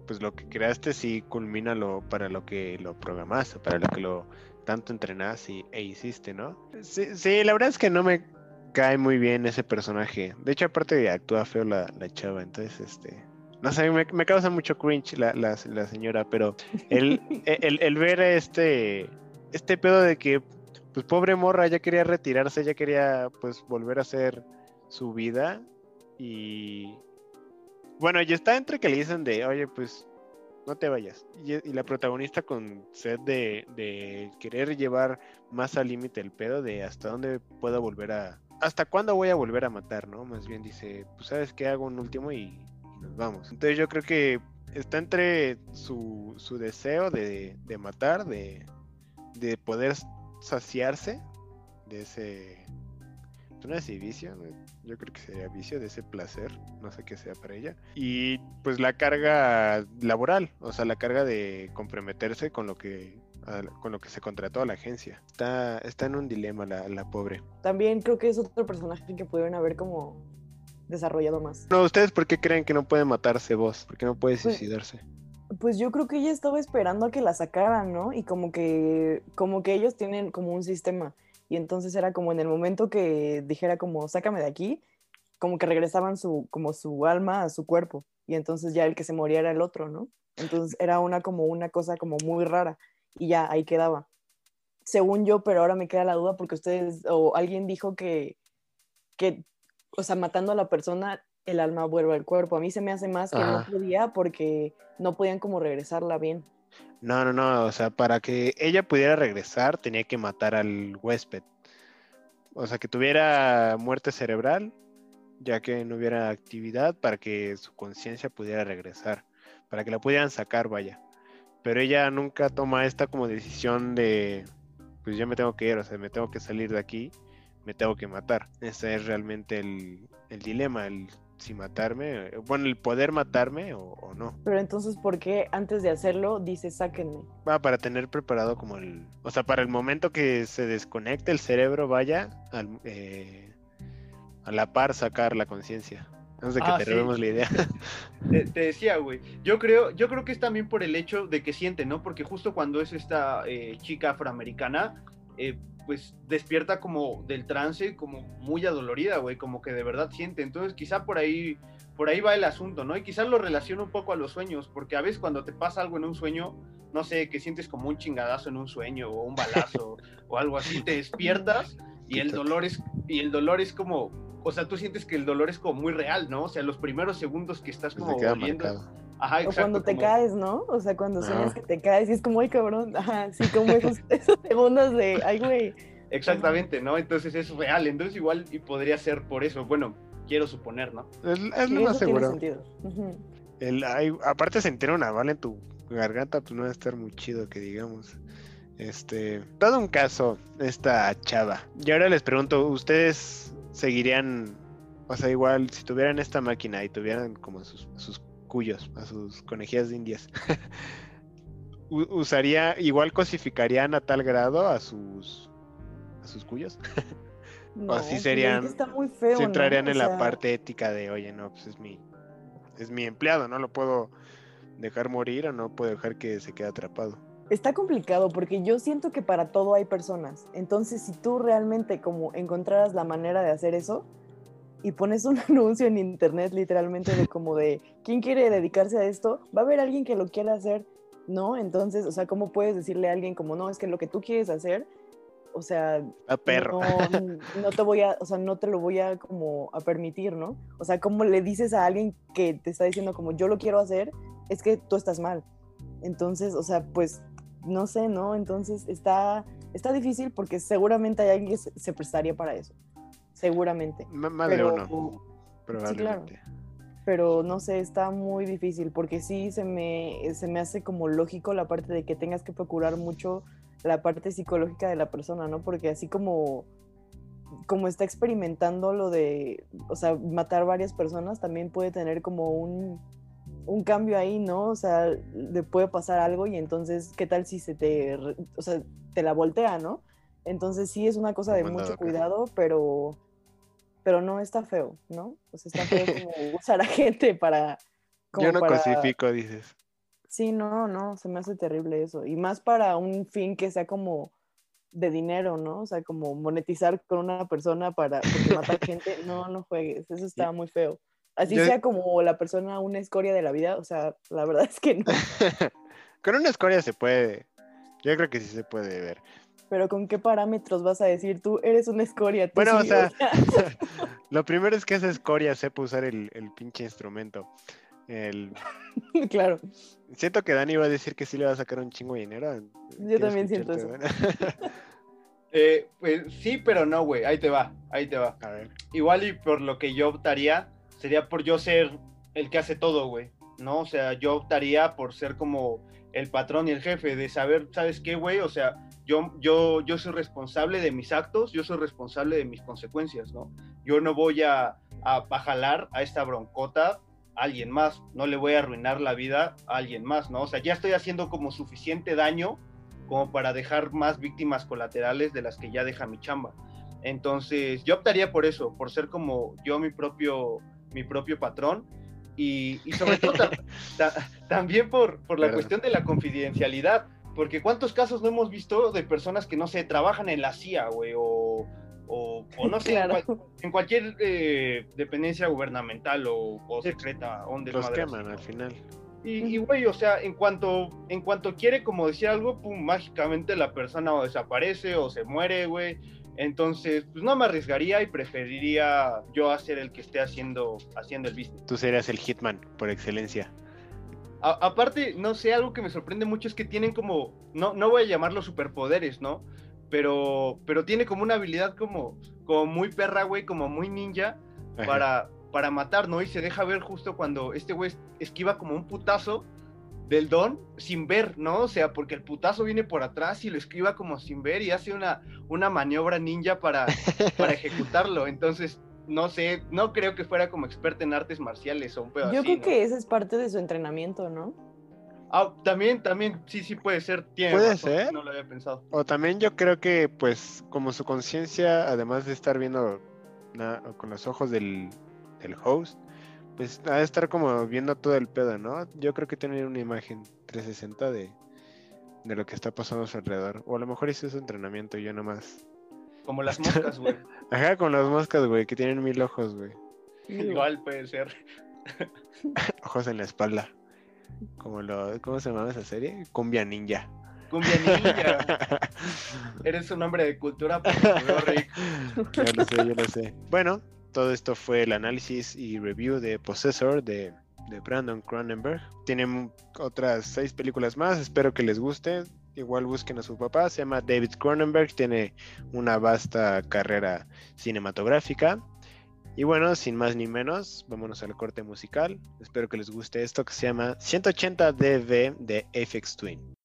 pues lo que creaste sí culmina lo para lo que lo programaste, para lo que lo tanto entrenaste e hiciste, ¿no? Sí, sí, la verdad es que no me cae muy bien ese personaje. De hecho, aparte actúa feo la, chava, entonces este no sé, me, me causa mucho cringe la, la, señora, pero el, *laughs* el, el, ver este, este pedo de que pues pobre morra, ya quería retirarse, ya quería pues volver a hacer su vida y bueno, y está entre que le dicen de, oye, pues no te vayas. Y, la protagonista con sed de, querer llevar más al límite el pedo de hasta dónde puedo volver a... ¿Hasta cuándo voy a volver a matar, no? Más bien dice, pues sabes que hago un último y, nos vamos. Entonces yo creo que está entre su, su deseo de, de matar, de, de poder saciarse de ese, no sé si vicio, yo creo que sería vicio de ese placer, no sé qué sea para ella. Y pues la carga laboral, o sea, la carga de comprometerse con lo que con lo que se contrató a la agencia. Está, está en un dilema la, la pobre. También creo que es otro personaje que pudieron haber como desarrollado más. No, ¿ustedes por qué creen que no puede matarse vos? ¿Por qué no puede pues, suicidarse? Pues yo creo que ella estaba esperando a que la sacaran, ¿no? Y como que, como que ellos tienen como un sistema. Y entonces era como en el momento que dijera como, sácame de aquí, como que regresaban su, como su alma a su cuerpo. Y entonces ya el que se moría era el otro, ¿no? Entonces era una como una cosa como muy rara. Y ya ahí quedaba. Según yo, pero ahora me queda la duda porque ustedes, o alguien dijo que, que, o sea, matando a la persona el alma vuelve al cuerpo. A mí se me hace más que no podía porque no podían como regresarla bien. No, no, no, o sea, para que ella pudiera regresar tenía que matar al huésped. O sea, que tuviera muerte cerebral, ya que no hubiera actividad para que su conciencia pudiera regresar, para que la pudieran sacar, vaya. Pero ella nunca toma esta como decisión de, pues ya me tengo que ir, o sea, me tengo que salir de aquí, me tengo que matar. Ese es realmente el, el dilema, el si matarme, bueno, el poder matarme o, no. Pero entonces, ¿por qué antes de hacerlo dice sáquenme? Va, para tener preparado como el, o sea, para el momento que se desconecte el cerebro, vaya eh, a la par sacar la conciencia. Antes de que ah, te la idea. *laughs* Te, decía, güey. Yo creo, yo creo que es también por el hecho de que siente, ¿no? Porque justo cuando es esta eh, chica afroamericana, eh, pues despierta como del trance, como muy adolorida, güey, como que de verdad siente. Entonces quizá por ahí, por ahí va el asunto, ¿no? Y quizás lo relaciona un poco a los sueños, porque a veces cuando te pasa algo en un sueño, no sé, que sientes como un chingadazo en un sueño o un balazo *laughs* o algo así, te despiertas y el dolor es, y el dolor es como, o sea, tú sientes que el dolor es como muy real, ¿no? O sea, los primeros segundos que estás como volviendo o cuando te caes, ¿no? O sea, cuando sueñas que te caes y es como, ay, cabrón. Ajá, sí, como *laughs* esos, segundos de, ay, güey. Exactamente, ¿no? Entonces es real. Entonces igual y podría ser por eso. Bueno, quiero suponer, ¿no? Es, lo más seguro. El, hay, aparte sentir una bala en tu garganta, pues no va a estar muy chido que digamos. Este, todo un caso, esta chava. Y ahora les pregunto, ¿ustedes seguirían, o sea, igual si tuvieran esta máquina y tuvieran como sus, sus cuyos, a sus conejillas de indias. *laughs* usaría, igual cosificarían a tal grado a sus a sus cuyos. *laughs* o así serían. Está muy feo, entrarían en la parte ética de, oye, no, pues es mi, es mi empleado, no lo puedo dejar morir o no puedo dejar que se quede atrapado. Está complicado porque yo siento que para todo hay personas. Entonces, si tú realmente como encontraras la manera de hacer eso, y pones un *laughs* anuncio en internet literalmente de como de, ¿quién quiere dedicarse a esto? Va a haber alguien que lo quiera hacer, ¿no? Entonces, o sea, ¿cómo puedes decirle a alguien como, no, es que lo que tú quieres hacer, o sea, a perro. No, te voy a, o sea, no te lo voy a como a permitir, ¿no? O sea, ¿cómo le dices a alguien que te está diciendo como yo lo quiero hacer, es que tú estás mal. Entonces, o sea, pues no sé, ¿no? Entonces está, está difícil porque seguramente hay alguien que se, prestaría para eso. Seguramente. más de uno, probablemente. Sí, claro. Pero no sé, está muy difícil porque sí se me, se me hace como lógico la parte de que tengas que procurar mucho la parte psicológica de la persona, ¿no? Porque así como, como está experimentando lo de, o sea, matar varias personas, también puede tener como un, un cambio ahí, ¿no? O sea, le puede pasar algo y entonces, ¿qué tal si se te, o sea, te la voltea, ¿no? Entonces sí es una cosa de mucho cuidado, pero, pero no está feo, ¿no? O sea, está feo *laughs* como usar a gente para... Yo no clasifico, dices. Sí, no, no, se me hace terrible eso. Y más para un fin que sea como de dinero, ¿no? O sea, como monetizar con una persona para matar *laughs* gente. No, no juegues, eso está muy feo. Así sea como la persona una escoria de la vida, o sea, la verdad es que no. *laughs* con una escoria se puede. Yo creo que sí se puede ver. Pero ¿con qué parámetros vas a decir tú eres una escoria? bueno, o sea, *laughs* *laughs* lo primero es que esa escoria sepa usar el, el pinche instrumento. El... *laughs* claro. Siento que Dani va a decir que sí le va a sacar un chingo de dinero. Yo también siento eso. eh, pues sí, pero no, güey. Ahí te va, ahí te va. A ver. Igual y por lo que yo optaría sería por yo ser el que hace todo, güey, ¿no? O sea, yo optaría por ser como el patrón y el jefe, de saber, ¿sabes qué, güey? O sea, yo, yo, yo soy responsable de mis actos, yo soy responsable de mis consecuencias, ¿no? Yo no voy a, a, jalar a esta broncota a alguien más, no le voy a arruinar la vida a alguien más, ¿no? O sea, ya estoy haciendo como suficiente daño como para dejar más víctimas colaterales de las que ya deja mi chamba. Entonces, yo optaría por eso, por ser como yo mi propio mi propio patrón y, sobre todo también por, por la cuestión de la confidencialidad, porque cuántos casos no hemos visto de personas que no sé, trabajan en la CIA, güey, o, o, no sé, en, cualquier eh, dependencia gubernamental o, secreta. Donde Los queman al final. Y, güey, o sea, en cuanto, en cuanto quiere como decir algo, pum, mágicamente la persona o desaparece o se muere, güey. Entonces, pues no me arriesgaría y preferiría yo hacer el que esté haciendo, haciendo el business. Tú serías el hitman por excelencia. aparte, no sé, algo que me sorprende mucho es que tienen como, no, no voy a llamarlo superpoderes, ¿no? Pero, pero tiene como una habilidad como, como muy perra, güey, como muy ninja para, para matar, ¿no? Y se deja ver justo cuando este güey esquiva como un putazo del don sin ver, ¿no? O sea, porque el putazo viene por atrás y lo esquiva como sin ver y hace una, una maniobra ninja para, para *laughs* ejecutarlo. Entonces, no sé, no creo que fuera como experto en artes marciales o un pedo Yo creo que esa es parte de su entrenamiento, ¿no? Ah, también, también, sí, sí puede ser. puede ser. No lo había pensado. O también yo creo que, pues, como su conciencia, además de estar viendo con los ojos del, del host, pues ha de estar como viendo todo el pedo, ¿no? Yo creo que tiene una imagen 360 de, de lo que está pasando a su alrededor. O a lo mejor hizo su entrenamiento y yo nomás. Como las *laughs* moscas, güey. Ajá, con las moscas, güey, que tienen mil ojos, güey. Igual puede ser. *laughs* ojos en la espalda. Como lo, ¿Cómo se llama esa serie? Cumbia Ninja. Cumbia Ninja. *laughs* Eres un hombre de cultura, Rick. Yo lo sé, yo lo sé. Bueno, todo esto fue el análisis y review de Possessor de, Brandon Cronenberg. Tienen otras seis películas más, espero que les guste. Igual busquen a su papá, se llama David Cronenberg, tiene una vasta carrera cinematográfica. Y bueno, sin más ni menos, vámonos al corte musical. Espero que les guste esto que se llama 180 dB de Apex Twin.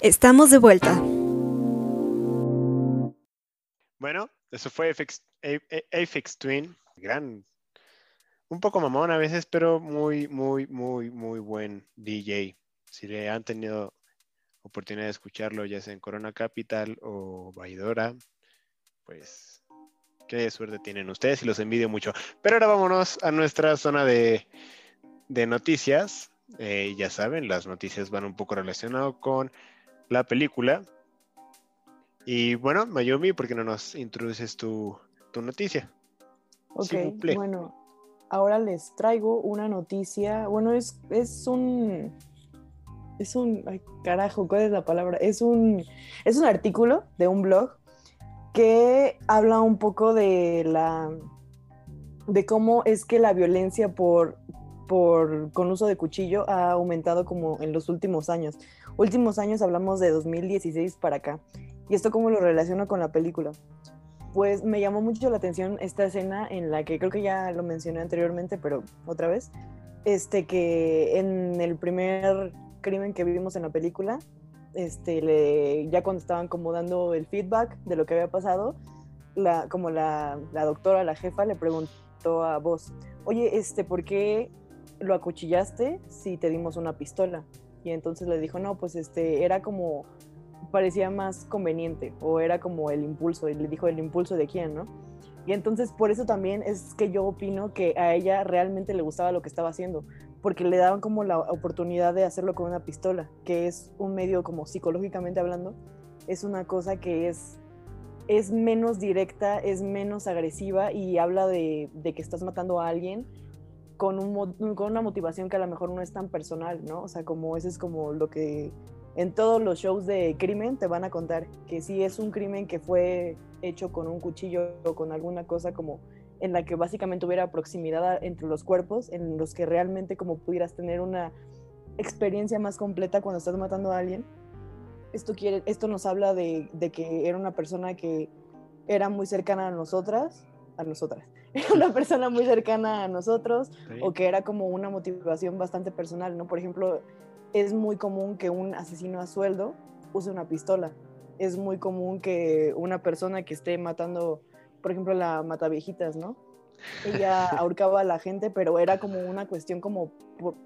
Estamos de vuelta. Bueno, eso fue Apex, Twin. Gran, un poco mamón a veces, pero muy, muy, muy, muy buen DJ. Si le han tenido oportunidad de escucharlo, ya sea en Corona Capital o Baidora, pues qué suerte tienen ustedes y los envidio mucho. Pero ahora vámonos a nuestra zona de, de noticias. Eh, ya saben, las noticias van un poco relacionadas con la película. Y bueno, Mayumi, ¿por qué no nos introduces tu, noticia? Ok, bueno, ahora les traigo una noticia. Bueno, es, es un. Es un. Ay, carajo, ¿cuál es la palabra? Es un. Es un artículo de un blog que habla un poco de la. de cómo es que la violencia por por, con uso de cuchillo ha aumentado como en los últimos años. Últimos años hablamos de 2016 para acá. ¿Y esto cómo lo relaciono con la película? Pues me llamó mucho la atención esta escena en la que creo que ya lo mencioné anteriormente, pero otra vez, este que en el primer crimen que vivimos en la película, este, le, ya cuando estaban como dando el feedback de lo que había pasado, la, como la, la doctora, la jefa, le preguntó a vos, oye, este, ¿por qué lo acuchillaste si te dimos una pistola. Y entonces le dijo, no, pues este, era como, parecía más conveniente, o era como el impulso, y le dijo el impulso de quién, ¿no? Y entonces por eso también es que yo opino que a ella realmente le gustaba lo que estaba haciendo, porque le daban como la oportunidad de hacerlo con una pistola, que es un medio como psicológicamente hablando, es una cosa que es, es menos directa, es menos agresiva y habla de, de que estás matando a alguien con, un, con una motivación que a lo mejor no es tan personal, ¿no? O sea, como eso es como lo que en todos los shows de crimen te van a contar, que si es un crimen que fue hecho con un cuchillo o con alguna cosa como en la que básicamente hubiera proximidad entre los cuerpos, en los que realmente como pudieras tener una experiencia más completa cuando estás matando a alguien. Esto, quiere, esto nos habla de, de que era una persona que era muy cercana a nosotras, a nosotras, *laughs* una persona muy cercana a nosotros o que era como una motivación bastante personal, ¿no? Por ejemplo, es muy común que un asesino a sueldo use una pistola. Es muy común que una persona que esté matando, por ejemplo, la mataviejitas, ¿no? Ella *laughs* ahorcaba a la gente, pero era como una cuestión como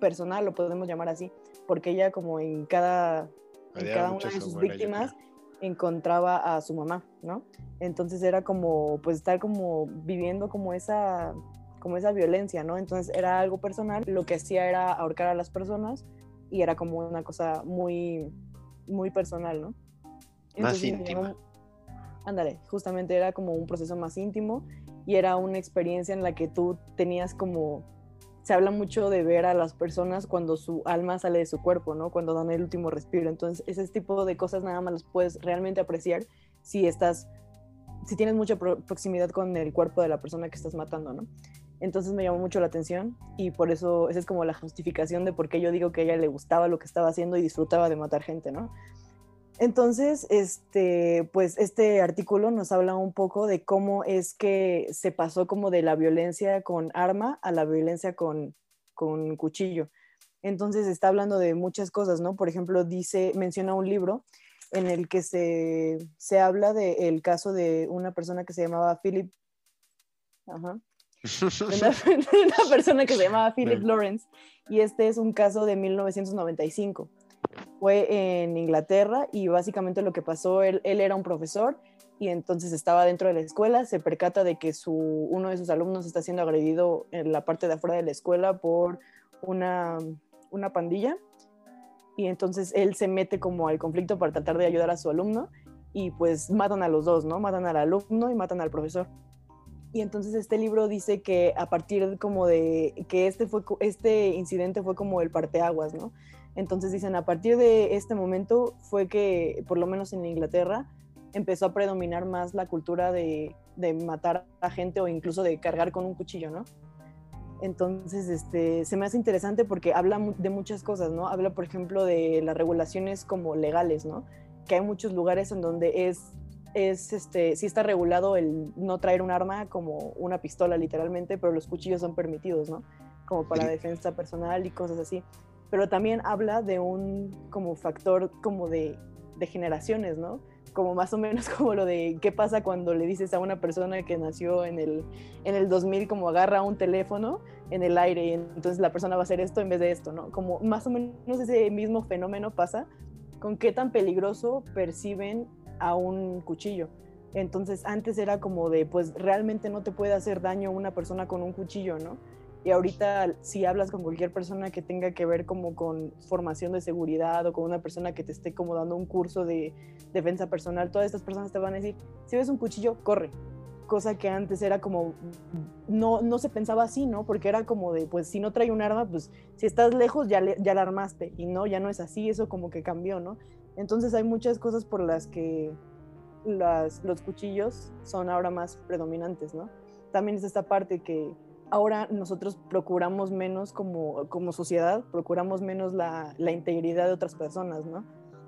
personal, lo podemos llamar así, porque ella como en cada, en cada una de sus víctimas encontraba a su mamá, ¿no? Entonces era como, pues estar como viviendo como esa, como esa violencia, ¿no? Entonces era algo personal, lo que hacía era ahorcar a las personas y era como una cosa muy, muy personal, ¿no? más íntima. ándale, justamente era como un proceso más íntimo y era una experiencia en la que tú tenías como se habla mucho de ver a las personas cuando su alma sale de su cuerpo, ¿no? Cuando dan el último respiro. Entonces, ese tipo de cosas nada más las puedes realmente apreciar si estás, si tienes mucha proximidad con el cuerpo de la persona que estás matando, ¿no? Entonces me llamó mucho la atención y por eso esa es como la justificación de por qué yo digo que a ella le gustaba lo que estaba haciendo y disfrutaba de matar gente, ¿no? Entonces, este, pues este artículo nos habla un poco de cómo es que se pasó como de la violencia con arma a la violencia con, con cuchillo. Entonces está hablando de muchas cosas, ¿no? Por ejemplo, dice, menciona un libro en el que se, se habla del caso de una persona que se llamaba Philip, una, *laughs* una, persona que se llamaba *laughs* Philip Lawrence y este es un caso de 1995. Fue en Inglaterra y básicamente lo que pasó, él, él era un profesor y entonces estaba dentro de la escuela, se percata de que su, uno de sus alumnos está siendo agredido en la parte de afuera de la escuela por una, una pandilla y entonces él se mete como al conflicto para tratar de ayudar a su alumno y pues matan a los dos, ¿no? Matan al alumno y matan al profesor. Y entonces este libro dice que a partir como de que este, fue, este incidente fue como el parteaguas, ¿no? Entonces dicen, a partir de este momento fue que, por lo menos en Inglaterra, empezó a predominar más la cultura de, de matar a gente o incluso de cargar con un cuchillo, ¿no? Entonces, este, se me hace interesante porque habla de muchas cosas, ¿no? Habla, por ejemplo, de las regulaciones como legales, ¿no? Que hay muchos lugares en donde es, es este, sí está regulado el no traer un arma como una pistola literalmente, pero los cuchillos son permitidos, ¿no? Como para defensa personal y cosas así. Pero también habla de un como factor como de, generaciones, ¿no? como más o menos *laughs* como lo de qué pasa cuando le dices a una persona que nació en el, en el 2000 como agarra un teléfono en el aire y entonces la persona va a hacer esto en vez de esto, ¿no? Como más o menos ese mismo fenómeno pasa con qué tan peligroso perciben a un cuchillo. Entonces antes era como de, pues realmente no te puede hacer daño una persona con un cuchillo, ¿no? Y ahorita si hablas con cualquier persona que tenga que ver como con formación de seguridad o con una persona que te esté como dando un curso de defensa personal, todas estas personas te van a decir, si ves un cuchillo, corre. Cosa que antes era como, no, no se pensaba así, ¿no? Porque era como de, pues si no trae un arma, pues si estás lejos ya, ya la armaste. Y no, ya no es así, eso como que cambió, ¿no? Entonces hay muchas cosas por las que las, los cuchillos son ahora más predominantes, ¿no? También es esta parte que ahora nosotros procuramos menos como, como sociedad, procuramos menos la, la, integridad de otras personas, ¿no?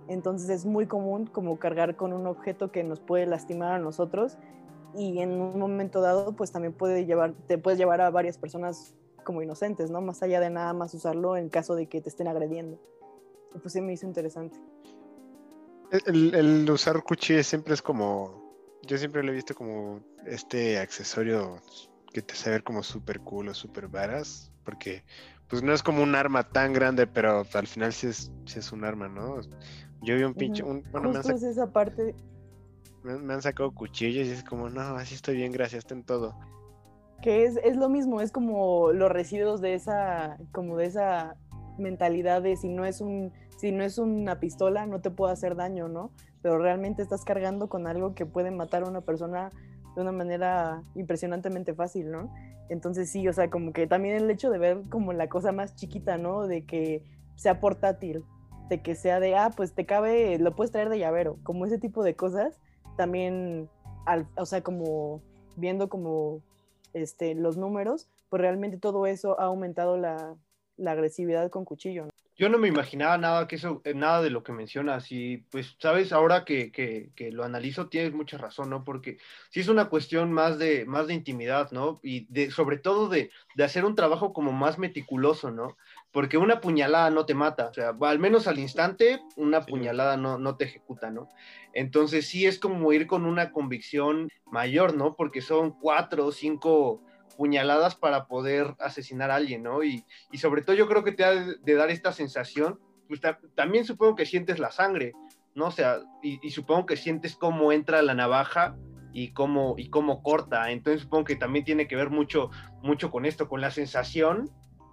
Entonces es muy común como cargar con un objeto que nos puede lastimar a nosotros y en un momento dado pues también puede llevar, te puedes llevar a varias personas como inocentes, ¿no? Más allá de nada más usarlo en caso de que te estén agrediendo. Y pues sí me hizo interesante. El, usar cuchillos siempre es como, yo siempre lo he visto como este accesorio que te hace ver como súper cool o súper varas, porque pues no es como un arma tan grande, pero al final sí es, sí es un arma, ¿no? Yo vi un pinche, un, bueno, me han, es esa parte... me, han sacado cuchillos y es como, no, así estoy bien, gracias, ten todo. Que es, es lo mismo, es como los residuos de esa, como de esa mentalidad de si no es un, si no es una pistola, no te puede hacer daño, ¿no? Pero realmente estás cargando con algo que puede matar a una persona de una manera impresionantemente fácil, ¿no? Entonces sí, o sea, como que también el hecho de ver como la cosa más chiquita, ¿no? De que sea portátil, de que sea de, ah, pues te cabe, lo puedes traer de llavero, como ese tipo de cosas, también, al, o sea, como viendo como este, los números, pues realmente todo eso ha aumentado la, la agresividad con cuchillo. ¿no? Yo no me imaginaba nada que eso, eh, nada de lo que mencionas y pues, sabes, ahora que, que, que, lo analizo tienes mucha razón, ¿no? Porque sí es una cuestión más de, más de intimidad, ¿no? Y de, sobre todo de, de hacer un trabajo como más meticuloso, ¿no? Porque una puñalada no te mata, o sea, al menos al instante, una puñalada no, no te ejecuta, ¿no? Entonces sí es como ir con una convicción mayor, ¿no? Porque son cuatro o cinco puñaladas para poder asesinar a alguien, ¿no? Y, y sobre todo yo creo que te ha de, dar esta sensación, pues también supongo que sientes la sangre, ¿no? O sea, y, y, supongo que sientes cómo entra la navaja y cómo, y cómo corta, entonces supongo que también tiene que ver mucho, mucho con esto, con la sensación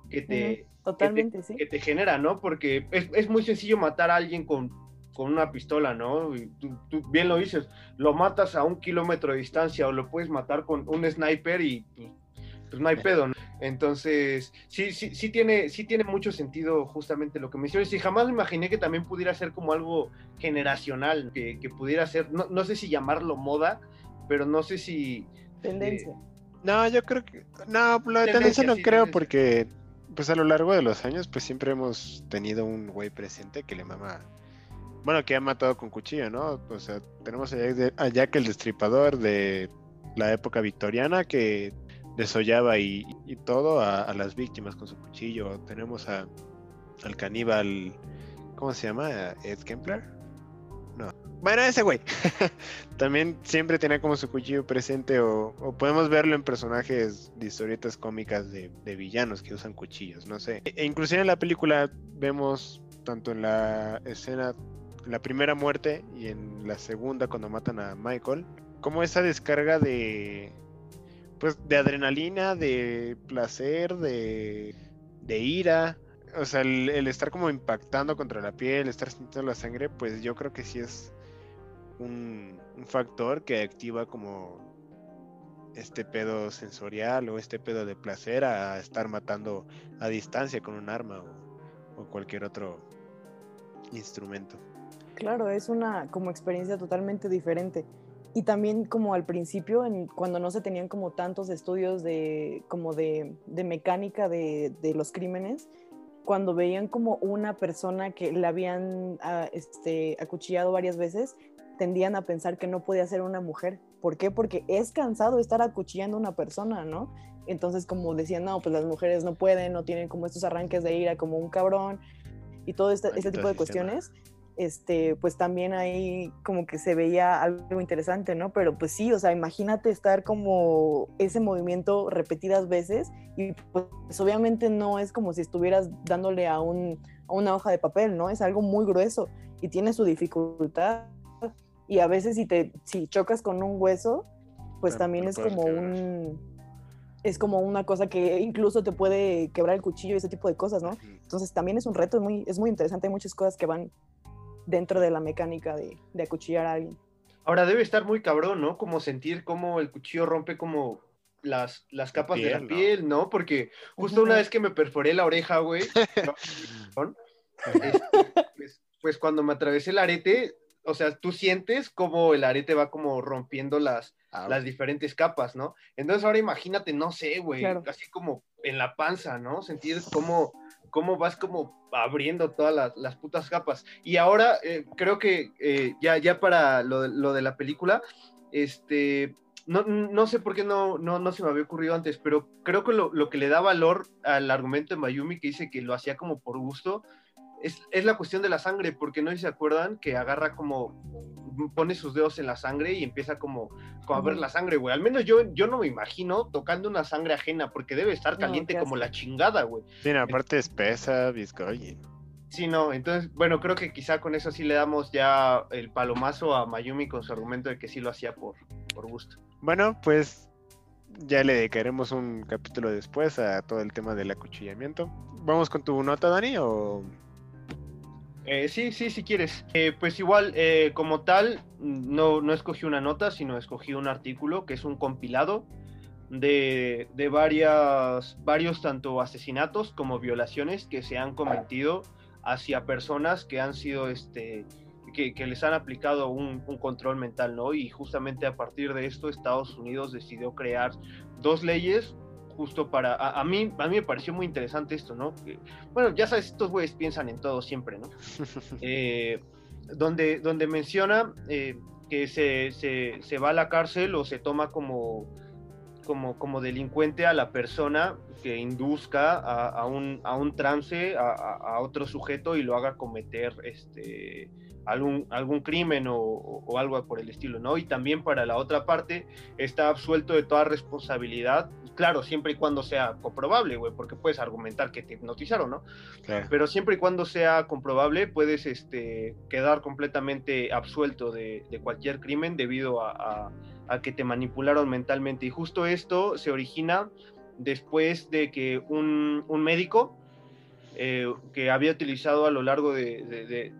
que te, Totalmente, que te, sí. que te genera, ¿no? Porque es, es, muy sencillo matar a alguien con, con una pistola, ¿no? Y tú, tú, bien lo dices, lo matas a un kilómetro de distancia o lo puedes matar con un sniper y pues, pues no hay pedo, ¿no? Entonces, sí, sí, sí tiene, sí tiene mucho sentido justamente lo que mencionas. Y jamás me imaginé que también pudiera ser como algo generacional, que, que pudiera ser, no, no, sé si llamarlo moda, pero no sé si. Tendencia. Eh, no, yo creo que. No, la tendencia, tendencia no sí, creo, tendencia. porque pues a lo largo de los años, pues siempre hemos tenido un güey presente que le mama. Bueno, que ha matado con cuchillo, ¿no? O sea, tenemos a Jack el Destripador de la época victoriana que desollaba y, y todo a, a, las víctimas con su cuchillo. Tenemos a, al caníbal, ¿cómo se llama? Ed Kempler. No. Bueno, ese güey. *laughs* También siempre tenía como su cuchillo presente o, podemos verlo en personajes de historietas cómicas de, villanos que usan cuchillos, no sé. E, inclusive en la película vemos tanto en la escena, la primera muerte y en la segunda cuando matan a Michael, como esa descarga de, pues, de adrenalina, de placer, de, de ira. O sea, el, estar como impactando contra la piel, estar sintiendo la sangre, pues yo creo que sí es un, factor que activa como este pedo sensorial o este pedo de placer a estar matando a distancia con un arma o, cualquier otro instrumento. Claro, es una como experiencia totalmente diferente. Y también como al principio, en, cuando no se tenían como tantos estudios de, como de, mecánica de, los crímenes, cuando veían como una persona que la habían ah, este, acuchillado varias veces, tendían a pensar que no podía ser una mujer. ¿Por qué? Porque es cansado estar acuchillando a una persona, ¿no? Entonces, como decían, no, pues las mujeres no pueden, no tienen como estos arranques de ira como un cabrón y todo este, este tipo de cuestiones, este, pues también ahí como que se veía algo interesante, ¿no? Pero pues sí, o sea, imagínate estar como ese movimiento repetidas veces y pues obviamente no es como si estuvieras dándole a, un, a una hoja de papel, ¿no? Es algo muy grueso y tiene su dificultad y a veces si te si chocas con un hueso, pues también es como un es como una cosa que incluso te puede quebrar el cuchillo y ese tipo de cosas, ¿no? Entonces también es un reto, es muy, es muy interesante, hay muchas cosas que van dentro de la mecánica de, de acuchillar a alguien. Ahora debe estar muy cabrón, ¿no? Como sentir cómo el cuchillo rompe como las, las capas de la piel, ¿no? Porque justo una vez que me perforé la oreja, güey, *laughs* este, pues, pues, cuando me atravesé el arete, o sea, tú sientes como el arete va como rompiendo las, ah, las diferentes capas, ¿no? Entonces ahora imagínate, no sé, güey, así como en la panza, ¿no? Sentir cómo, cómo vas como abriendo todas las, putas capas. Y ahora eh, creo que eh, ya, ya para lo, lo, de la película, este, no, no sé por qué no, no, no, se me había ocurrido antes, pero creo que lo, lo, que le da valor al argumento de Mayumi, que dice que lo hacía como por gusto, es, es, la cuestión de la sangre, porque no se acuerdan que agarra como, pone sus dedos en la sangre y empieza como, como a ver la sangre, güey. Al menos yo, yo no me imagino tocando una sangre ajena, porque debe estar caliente como la chingada, güey. Sí, aparte espesa, viscoye. Sí, no, entonces, bueno, creo que quizá con eso sí le damos ya el palomazo a Mayumi con su argumento de que sí lo hacía por, por gusto. Bueno, pues ya le dedicaremos un capítulo después a todo el tema del acuchillamiento. ¿Vamos con tu nota, Dani, o...? Eh, sí, sí, si quieres. Eh, pues igual, eh, como tal, no, no escogí una nota, sino escogí un artículo que es un compilado de, de varias, varios tanto asesinatos como violaciones que se han cometido hacia personas que han sido, este, que, que les han aplicado un, un, control mental, ¿no? Y justamente a partir de esto Estados Unidos decidió crear dos leyes justo para, a, mí, a mí me pareció muy interesante esto, ¿no? bueno, ya sabes, estos güeyes piensan en todo siempre, ¿no? *laughs* Eh, donde, donde menciona eh, que se, se, se, va a la cárcel o se toma como, como, como delincuente a la persona que induzca a, a, un, a un, trance a, a, otro sujeto y lo haga cometer este, algún, algún crimen o, algo por el estilo, ¿no? Y también para la otra parte está absuelto de toda responsabilidad, claro, siempre y cuando sea comprobable, güey, porque puedes argumentar que te hipnotizaron, ¿no? Pero siempre y cuando sea comprobable, puedes este, quedar completamente absuelto de, cualquier crimen debido a, que te manipularon mentalmente. Y justo esto se origina después de que un, un médico eh, que había utilizado a lo largo de,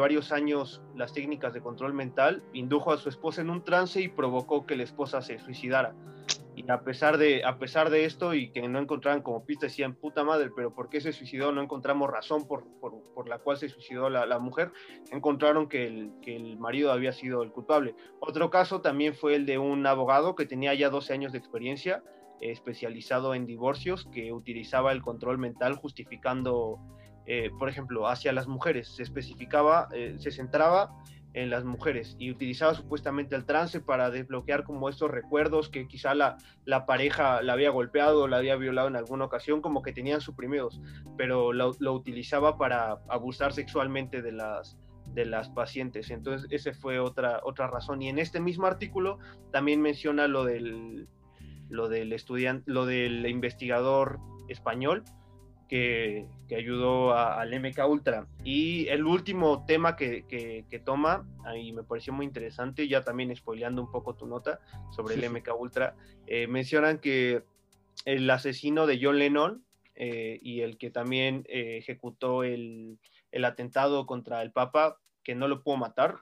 varios años las técnicas de control mental, indujo a su esposa en un trance y provocó que la esposa se suicidara. A pesar de, a pesar de esto y que no encontraran como pista, decían, puta madre, pero ¿por qué se suicidó? No encontramos razón por, por, la cual se suicidó la, mujer. Encontraron que el, que el marido había sido el culpable. Otro caso también fue el de un abogado que tenía ya 12 años de experiencia especializado en divorcios que utilizaba el control mental justificando, eh, por ejemplo, hacia las mujeres. Se especificaba, eh, se centraba en las mujeres y utilizaba supuestamente el trance para desbloquear como estos recuerdos que quizá la, la pareja la había golpeado, la había violado en alguna ocasión, como que tenían suprimidos, pero lo, lo utilizaba para abusar sexualmente de las, de las pacientes. Entonces, esa fue otra, otra razón. Y en este mismo artículo también menciona lo del, lo del estudiante, lo del investigador español que, ayudó al MK Ultra. Y el último tema que, toma, ahí me pareció muy interesante, ya también spoileando un poco tu nota sobre el MK Ultra, eh, mencionan que el asesino de John Lennon eh, y el que también eh, ejecutó el, el, atentado contra el Papa, que no lo pudo matar,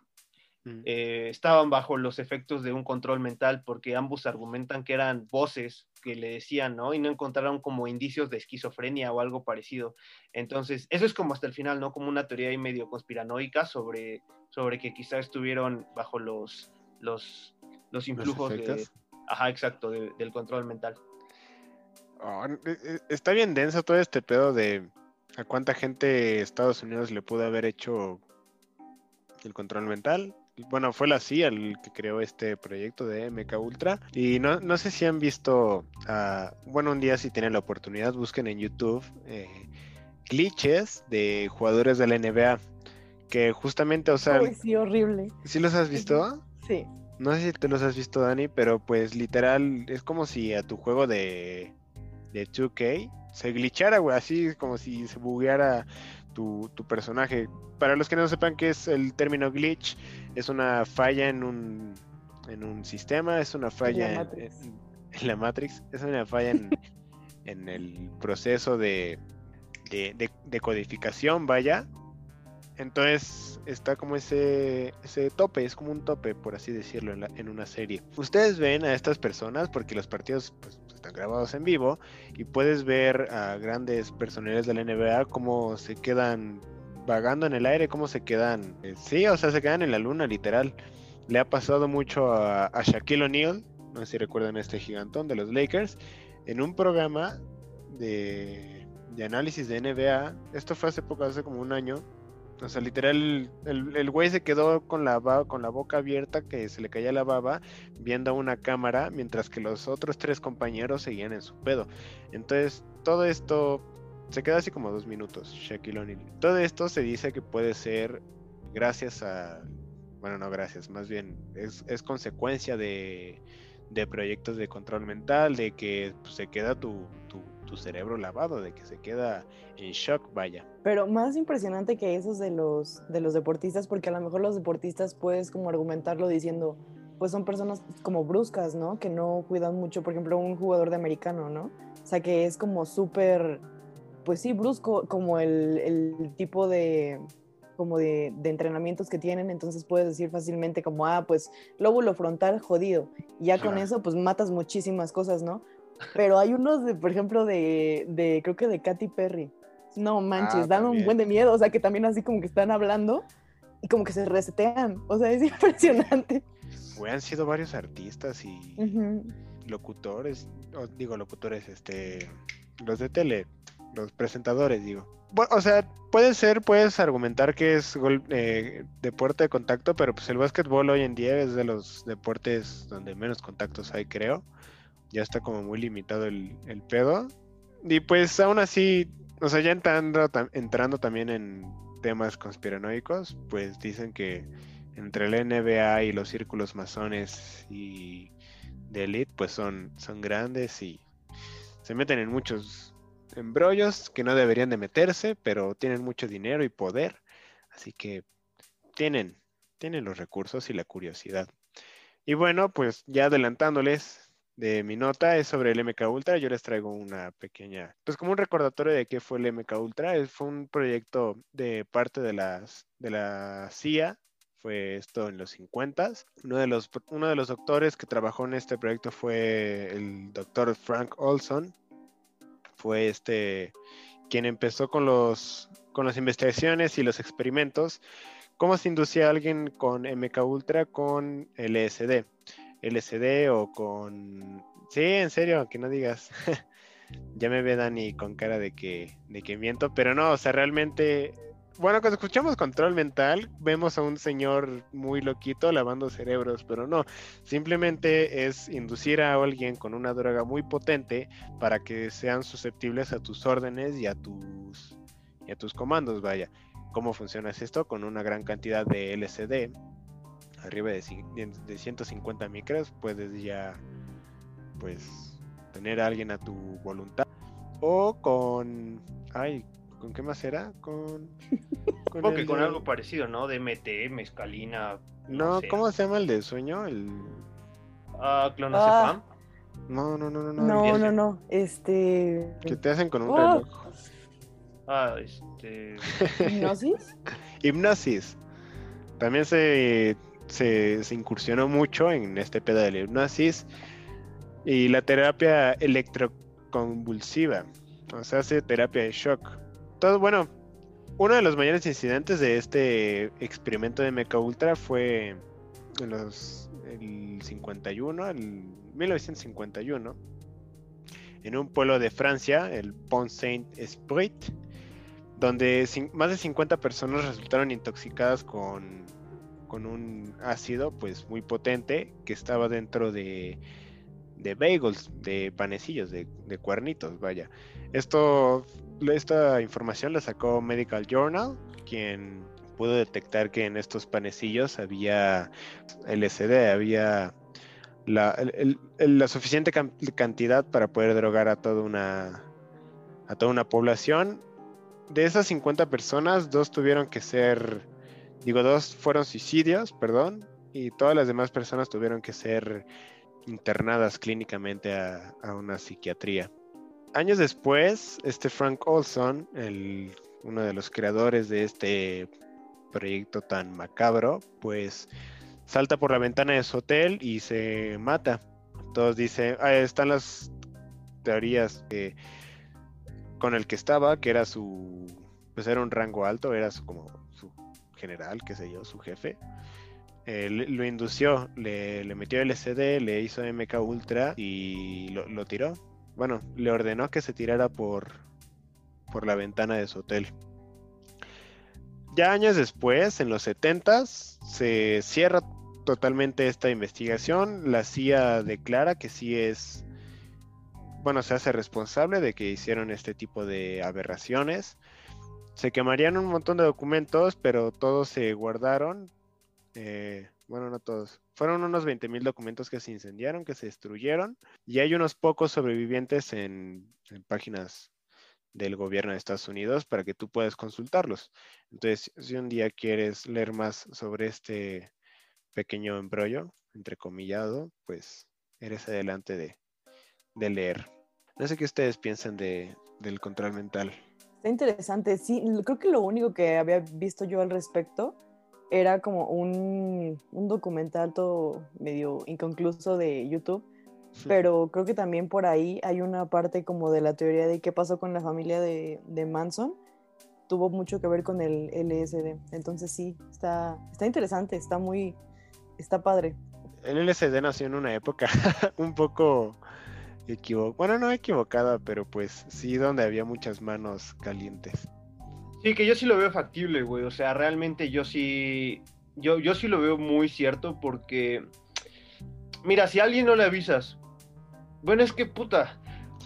mm. estaban bajo los efectos de un control mental porque ambos argumentan que eran voces que le decían, ¿no? Y no encontraron como indicios de esquizofrenia o algo parecido. Entonces, eso es como hasta el final, ¿no? Como una teoría ahí medio conspiranoica sobre, sobre que quizás estuvieron bajo los, los, los influjos de, ajá, exacto, del control mental. Oh, e, e, está bien denso todo este pedo de a cuánta gente Estados Unidos le pudo haber hecho el control mental bueno, fue la CIA el que creó este proyecto de MK Ultra. Y no, no sé si han visto, uh, bueno, un día si tienen la oportunidad, busquen en YouTube eh, glitches de jugadores de la NBA. Que justamente, o sea... sí, horrible. ¿Sí los has visto? Sí. No sé si te los has visto, Dani, pero pues literal es como si a tu juego de, de 2K se glitchara, güey, así como si se bugueara tu, personaje. Para los que no sepan qué es el término glitch, es una falla en un, en un sistema, es una falla en la Matrix, es una falla en, *laughs* en el proceso de, de, codificación, vaya. Entonces está como ese, ese tope, es como un tope, por así decirlo, en, en una serie. Ustedes ven a estas personas, porque los partidos pues, están grabados en vivo y puedes ver a grandes personajes de la NBA cómo se quedan vagando en el aire, cómo se quedan, eh, sí, o sea, se quedan en la luna literal. Le ha pasado mucho a, Shaquille O'Neal, no sé si recuerdan este gigantón de los Lakers, en un programa de, de análisis de NBA, esto fue hace poco, hace como un año, o sea, literal, el, güey se quedó con la, con la boca abierta, que se le caía la baba, viendo una cámara, mientras que los otros tres compañeros seguían en su pedo. Entonces, todo esto se queda así como dos minutos, Shaquille O'Neal. Todo esto se dice que puede ser gracias a. Bueno, no gracias, más bien es, es consecuencia de, de proyectos de control mental, de que pues, se queda tu, tu tu cerebro lavado, de que se queda en shock, vaya. Pero más impresionante que esos de los, de los deportistas, porque a lo mejor los deportistas puedes como argumentarlo diciendo, pues son personas como bruscas, ¿no? Que no cuidan mucho, por ejemplo, un jugador de americano, ¿no? O sea, que es como súper, pues sí, brusco, como el, el tipo de como de, de, entrenamientos que tienen, entonces puedes decir fácilmente como, ah, pues lóbulo frontal jodido, y ya con eso pues matas muchísimas cosas, ¿no? Pero hay unos, de, por ejemplo, de, de, creo que de Katy Perry. No manches, ah, dan un buen de miedo. O sea, que también así como que están hablando y como que se resetean. O sea, es *laughs* impresionante. han sido varios artistas y locutores, digo locutores, este, los de tele, los presentadores, digo. o sea, puede ser, puedes argumentar que es eh, deporte de contacto, pero pues el básquetbol hoy en día es de los deportes donde menos contactos hay, creo ya está como muy limitado el, pedo. Y pues aún así, o sea, ya entrando, entrando también en temas conspiranoicos, pues dicen que entre la NBA y los círculos masones y de elite, pues son, son grandes y se meten en muchos embrollos que no deberían de meterse, pero tienen mucho dinero y poder, así que tienen, tienen los recursos y la curiosidad. Y bueno, pues ya adelantándoles, de mi nota es sobre el MK Ultra. Yo les traigo una pequeña, pues como un recordatorio de qué fue el MK Ultra. Fue un proyecto de parte de, las, de la CIA. Fue esto en los 50. Uno de los, uno de los doctores que trabajó en este proyecto fue el doctor Frank Olson. Fue este quien empezó con los con las investigaciones y los experimentos. ¿Cómo se inducía a alguien con MK Ultra con LSD? LCD o con... Sí, en serio, que no digas. *laughs* ya me ve Dani con cara de que, de que miento, pero no, o sea, realmente... Bueno, cuando escuchamos control mental, vemos a un señor muy loquito lavando cerebros, pero no, simplemente es inducir a alguien con una droga muy potente para que sean susceptibles a tus órdenes y a tus, y a tus comandos, vaya. ¿Cómo funciona esto? Con una gran cantidad de LCD, arriba de, de 150 micras, puedes ya, pues, tener a alguien a tu voluntad. O con, ay, ¿con qué más era? Con... *laughs* con que con algo parecido, ¿no? DMT, mescalina. No, ¿cómo se llama el de sueño? El... Ah, clonazepam. Ah. No, no, no, no. No, no, no. Este. Que te hacen con un oh. reloj. Ah, este. ¿Hipnosis? *laughs* hipnosis. También se, se, incursionó mucho en este pedo de la hipnosis. Y la terapia electroconvulsiva. O sea, hace terapia de shock. Todo, bueno, uno de los mayores incidentes de este experimento de Mecha Ultra fue en los el 51, el 1951, en un pueblo de Francia, el Pont Saint-Esprit, donde más de 50 personas resultaron intoxicadas con, con un ácido pues muy potente que estaba dentro de, bagels, de panecillos, de, de cuernitos, vaya. Esto, esta información la sacó Medical Journal, quien pudo detectar que en estos panecillos había LSD, había la, la suficiente cantidad para poder drogar a toda una a toda una población. De esas 50 personas, dos tuvieron que ser, digo, dos fueron suicidios, perdón, y todas las demás personas tuvieron que ser internadas clínicamente a, una psiquiatría. Años después, este Frank Olson, el, uno de los creadores de este proyecto tan macabro, pues salta por la ventana de su hotel y se mata. Todos dicen, ahí están las teorías que con el que estaba, que era su, pues era un rango alto, era como su general, qué sé yo, su jefe. Eh, lo indució, le, le, metió LCD, le hizo MK Ultra y lo, tiró. Bueno, le ordenó que se tirara por, por la ventana de su hotel. Ya años después, en los 70 se cierra totalmente esta investigación. La CIA declara que sí es, bueno, se hace responsable de que hicieron este tipo de aberraciones. Se quemarían un montón de documentos, pero todos se guardaron. Eh, bueno, no todos. Fueron unos 20.000 documentos que se incendiaron, que se destruyeron. Y hay unos pocos sobrevivientes en, en páginas del gobierno de Estados Unidos para que tú puedas consultarlos. Entonces, si un día quieres leer más sobre este pequeño embrollo, entrecomillado, pues eres adelante de, de leer. No sé qué ustedes piensan de, del control mental. Está interesante, sí, creo que lo único que había visto yo al respecto era como un, un documental todo medio inconcluso de YouTube pero creo que también por ahí hay una parte como de la teoría de qué pasó con la familia de, de Manson, tuvo mucho que ver con el LSD. Entonces sí, está, está interesante, está muy, está padre. El LSD nació en una época *laughs* un poco bueno, no equivocada, pero pues sí, donde había muchas manos calientes. Sí, que yo sí lo veo factible, güey. O sea, realmente yo sí, yo, yo sí lo veo muy cierto porque, mira, si a alguien no le avisas bueno, es que puta.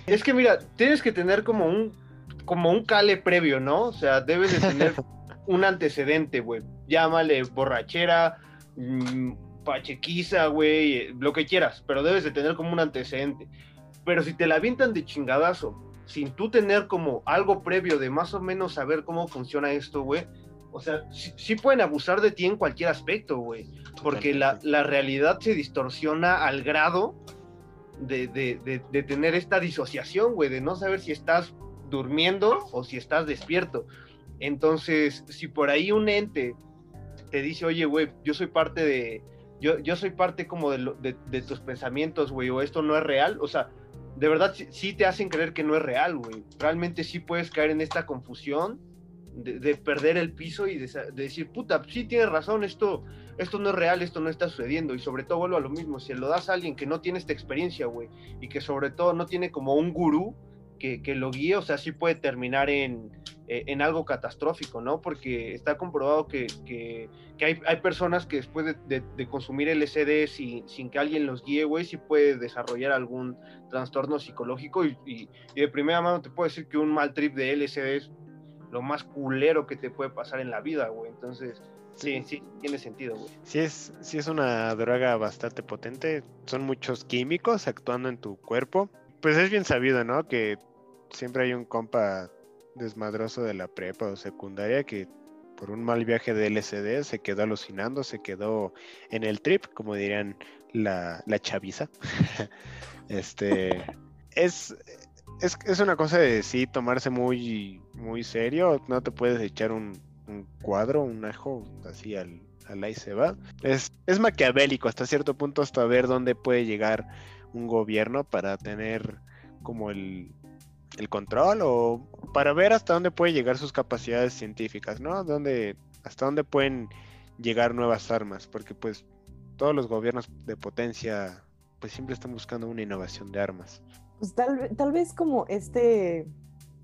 Es que mira, tienes que tener como un como un cale previo, ¿no? O sea, debes de tener *laughs* un antecedente, güey. Llámale borrachera, mm, pachequiza, güey, lo que quieras, pero debes de tener como un antecedente. Pero si te la avientan de chingadazo, sin tú tener como algo previo de más o menos saber cómo funciona esto, güey, o sea, sí, pueden abusar de ti en cualquier aspecto, güey. Porque la, la, realidad se distorsiona al grado de, tener esta disociación, güey, de no saber si estás durmiendo o si estás despierto. Entonces, si por ahí un ente te dice, oye, güey, yo soy parte de, yo, yo soy parte como de, de, tus pensamientos, güey, o esto no es real, o sea, de verdad sí, te hacen creer que no es real, güey. Realmente sí puedes caer en esta confusión de, perder el piso y de, decir, puta, sí tienes razón, esto, esto no es real, esto no está sucediendo. Y sobre todo vuelvo a lo mismo, si lo das a alguien que no tiene esta experiencia, güey, y que sobre todo no tiene como un gurú que, que lo guíe, o sea, sí puede terminar en, eh, en algo catastrófico, ¿no? Porque está comprobado que, que, que hay, hay, personas que después de, de, consumir LSD sin, sin, que alguien los guíe, güey, sí puede desarrollar algún trastorno psicológico y, y, y, de primera mano te puedo decir que un mal trip de LSD es lo más culero que te puede pasar en la vida, güey. Entonces, sí, sí, tiene sentido, güey. Sí es, sí es una droga bastante potente. Son muchos químicos actuando en tu cuerpo. Pues es bien sabido, ¿no? Que siempre hay un compa desmadroso de la prepa o secundaria que por un mal viaje de LSD se quedó alucinando, se quedó en el trip, como dirían la, la chaviza. *laughs* este *laughs* es, es, una cosa de sí tomarse muy, muy serio. No te puedes echar un, cuadro, un ajo así al, al ahí se va. Es, es maquiavélico hasta cierto punto, hasta ver dónde puede llegar un gobierno para tener como el, el control o para ver hasta dónde puede llegar sus capacidades científicas, ¿no? Dónde, hasta dónde pueden llegar nuevas armas, porque pues todos los gobiernos de potencia pues siempre están buscando una innovación de armas. Pues tal, tal vez como este,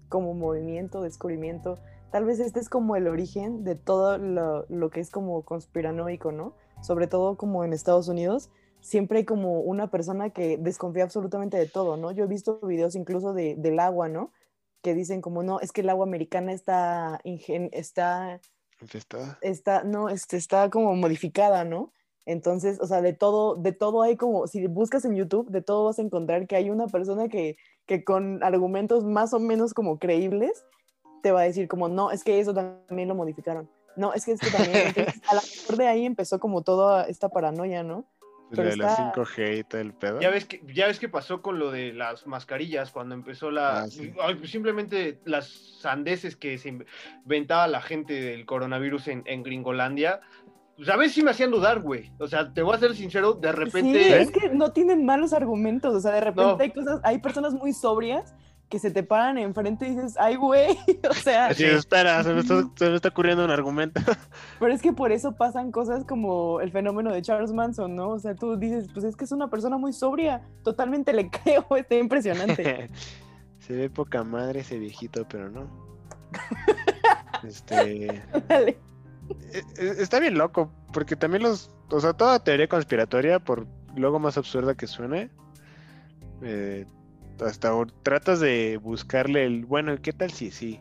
como movimiento, descubrimiento, tal vez este es como el origen de todo lo, lo que es como conspiranoico, ¿no? Sobre todo como en Estados Unidos, siempre hay como una persona que desconfía absolutamente de todo, ¿no? Yo he visto videos incluso de, del agua, ¿no? Que dicen como, no, es que el agua americana está, está, infestada. Está, no, este, está como modificada, ¿no? Entonces, o sea, de todo, de todo hay como, si buscas en YouTube, de todo vas a encontrar que hay una persona que, que con argumentos más o menos como creíbles te va a decir como, no, es que eso también lo modificaron. No, es que esto también. *laughs* a lo mejor de ahí empezó como toda esta paranoia, ¿no? De la 5G y todo el pedo. Ya ves, que, ya ves qué pasó con lo de las mascarillas cuando empezó la... Ah, pues simplemente las sandeces que se inventaba la gente del coronavirus en, en Gringolandia. Pues a veces sí me hacían dudar, güey. O sea, te voy a ser sincero, de repente... Sí, es que no tienen malos argumentos. O sea, de repente hay cosas, hay personas muy sobrias que se te paran enfrente y dices, ay, güey, *laughs* o sea... Así, espera, se me, está, ocurriendo un argumento. *laughs* Pero es que por eso pasan cosas como el fenómeno de Charles Manson, ¿no? O sea, tú dices, pues es que es una persona muy sobria, totalmente le *laughs* creo, está impresionante. se ve poca madre ese viejito, pero no. este... E, e, está bien loco, porque también los... O sea, toda teoría conspiratoria, por luego más absurda que suene, eh, hasta tratas de buscarle el, bueno, ¿qué tal si sí?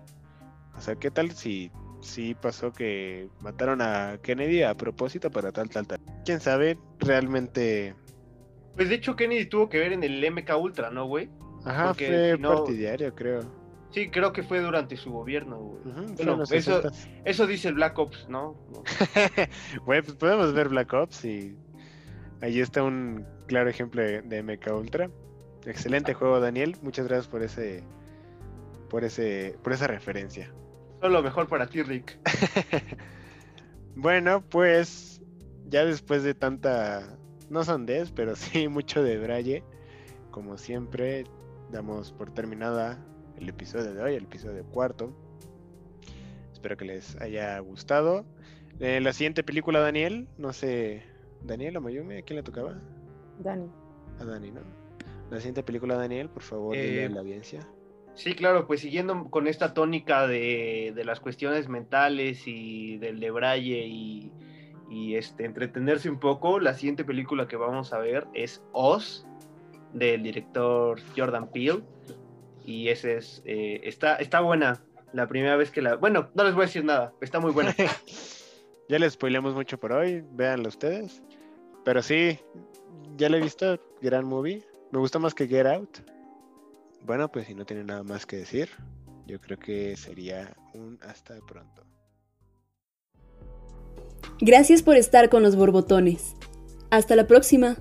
O sea, ¿qué tal si sí pasó que mataron a Kennedy a propósito para tal, tal, tal? ¿Quién sabe? Realmente... Pues de hecho Kennedy tuvo que ver en el MK Ultra, ¿no, güey? Ajá, fue partidario, creo. Sí, creo que fue durante su gobierno, güey. bueno, eso, eso dice el Black Ops, ¿no? *laughs* Güey, pues podemos ver Black Ops y ahí está un claro ejemplo de MK Ultra. Excelente juego, Daniel. Muchas gracias por ese, por ese, por esa referencia. Todo lo mejor para ti, Rick. *laughs* bueno, pues ya después de tanta, no sandez, pero *laughs* sí mucho de Braille, como siempre, damos por terminada el episodio de hoy, el episodio cuarto. Espero que les haya gustado. Eh, la siguiente película, Daniel, no sé, Daniel o Mayumi, ¿a quién le tocaba? Dani. A Dani, ¿no? La siguiente película, Daniel, por favor, eh, la audiencia. Sí, claro, pues siguiendo con esta tónica de, las cuestiones mentales y del de Braille y, este, entretenerse un poco, la siguiente película que vamos a ver es Oz, del director Jordan Peele. Y ese es, eh, está, está buena, la primera vez que la... Bueno, no les voy a decir nada, está muy buena. *laughs* ya les spoilemos mucho por hoy, véanlo ustedes. Pero sí, ya la he visto, gran movie. Me gusta más que Get Out. Bueno, pues si no tiene nada más que decir, yo creo que sería un hasta pronto. Gracias por estar con los borbotones. Hasta la próxima.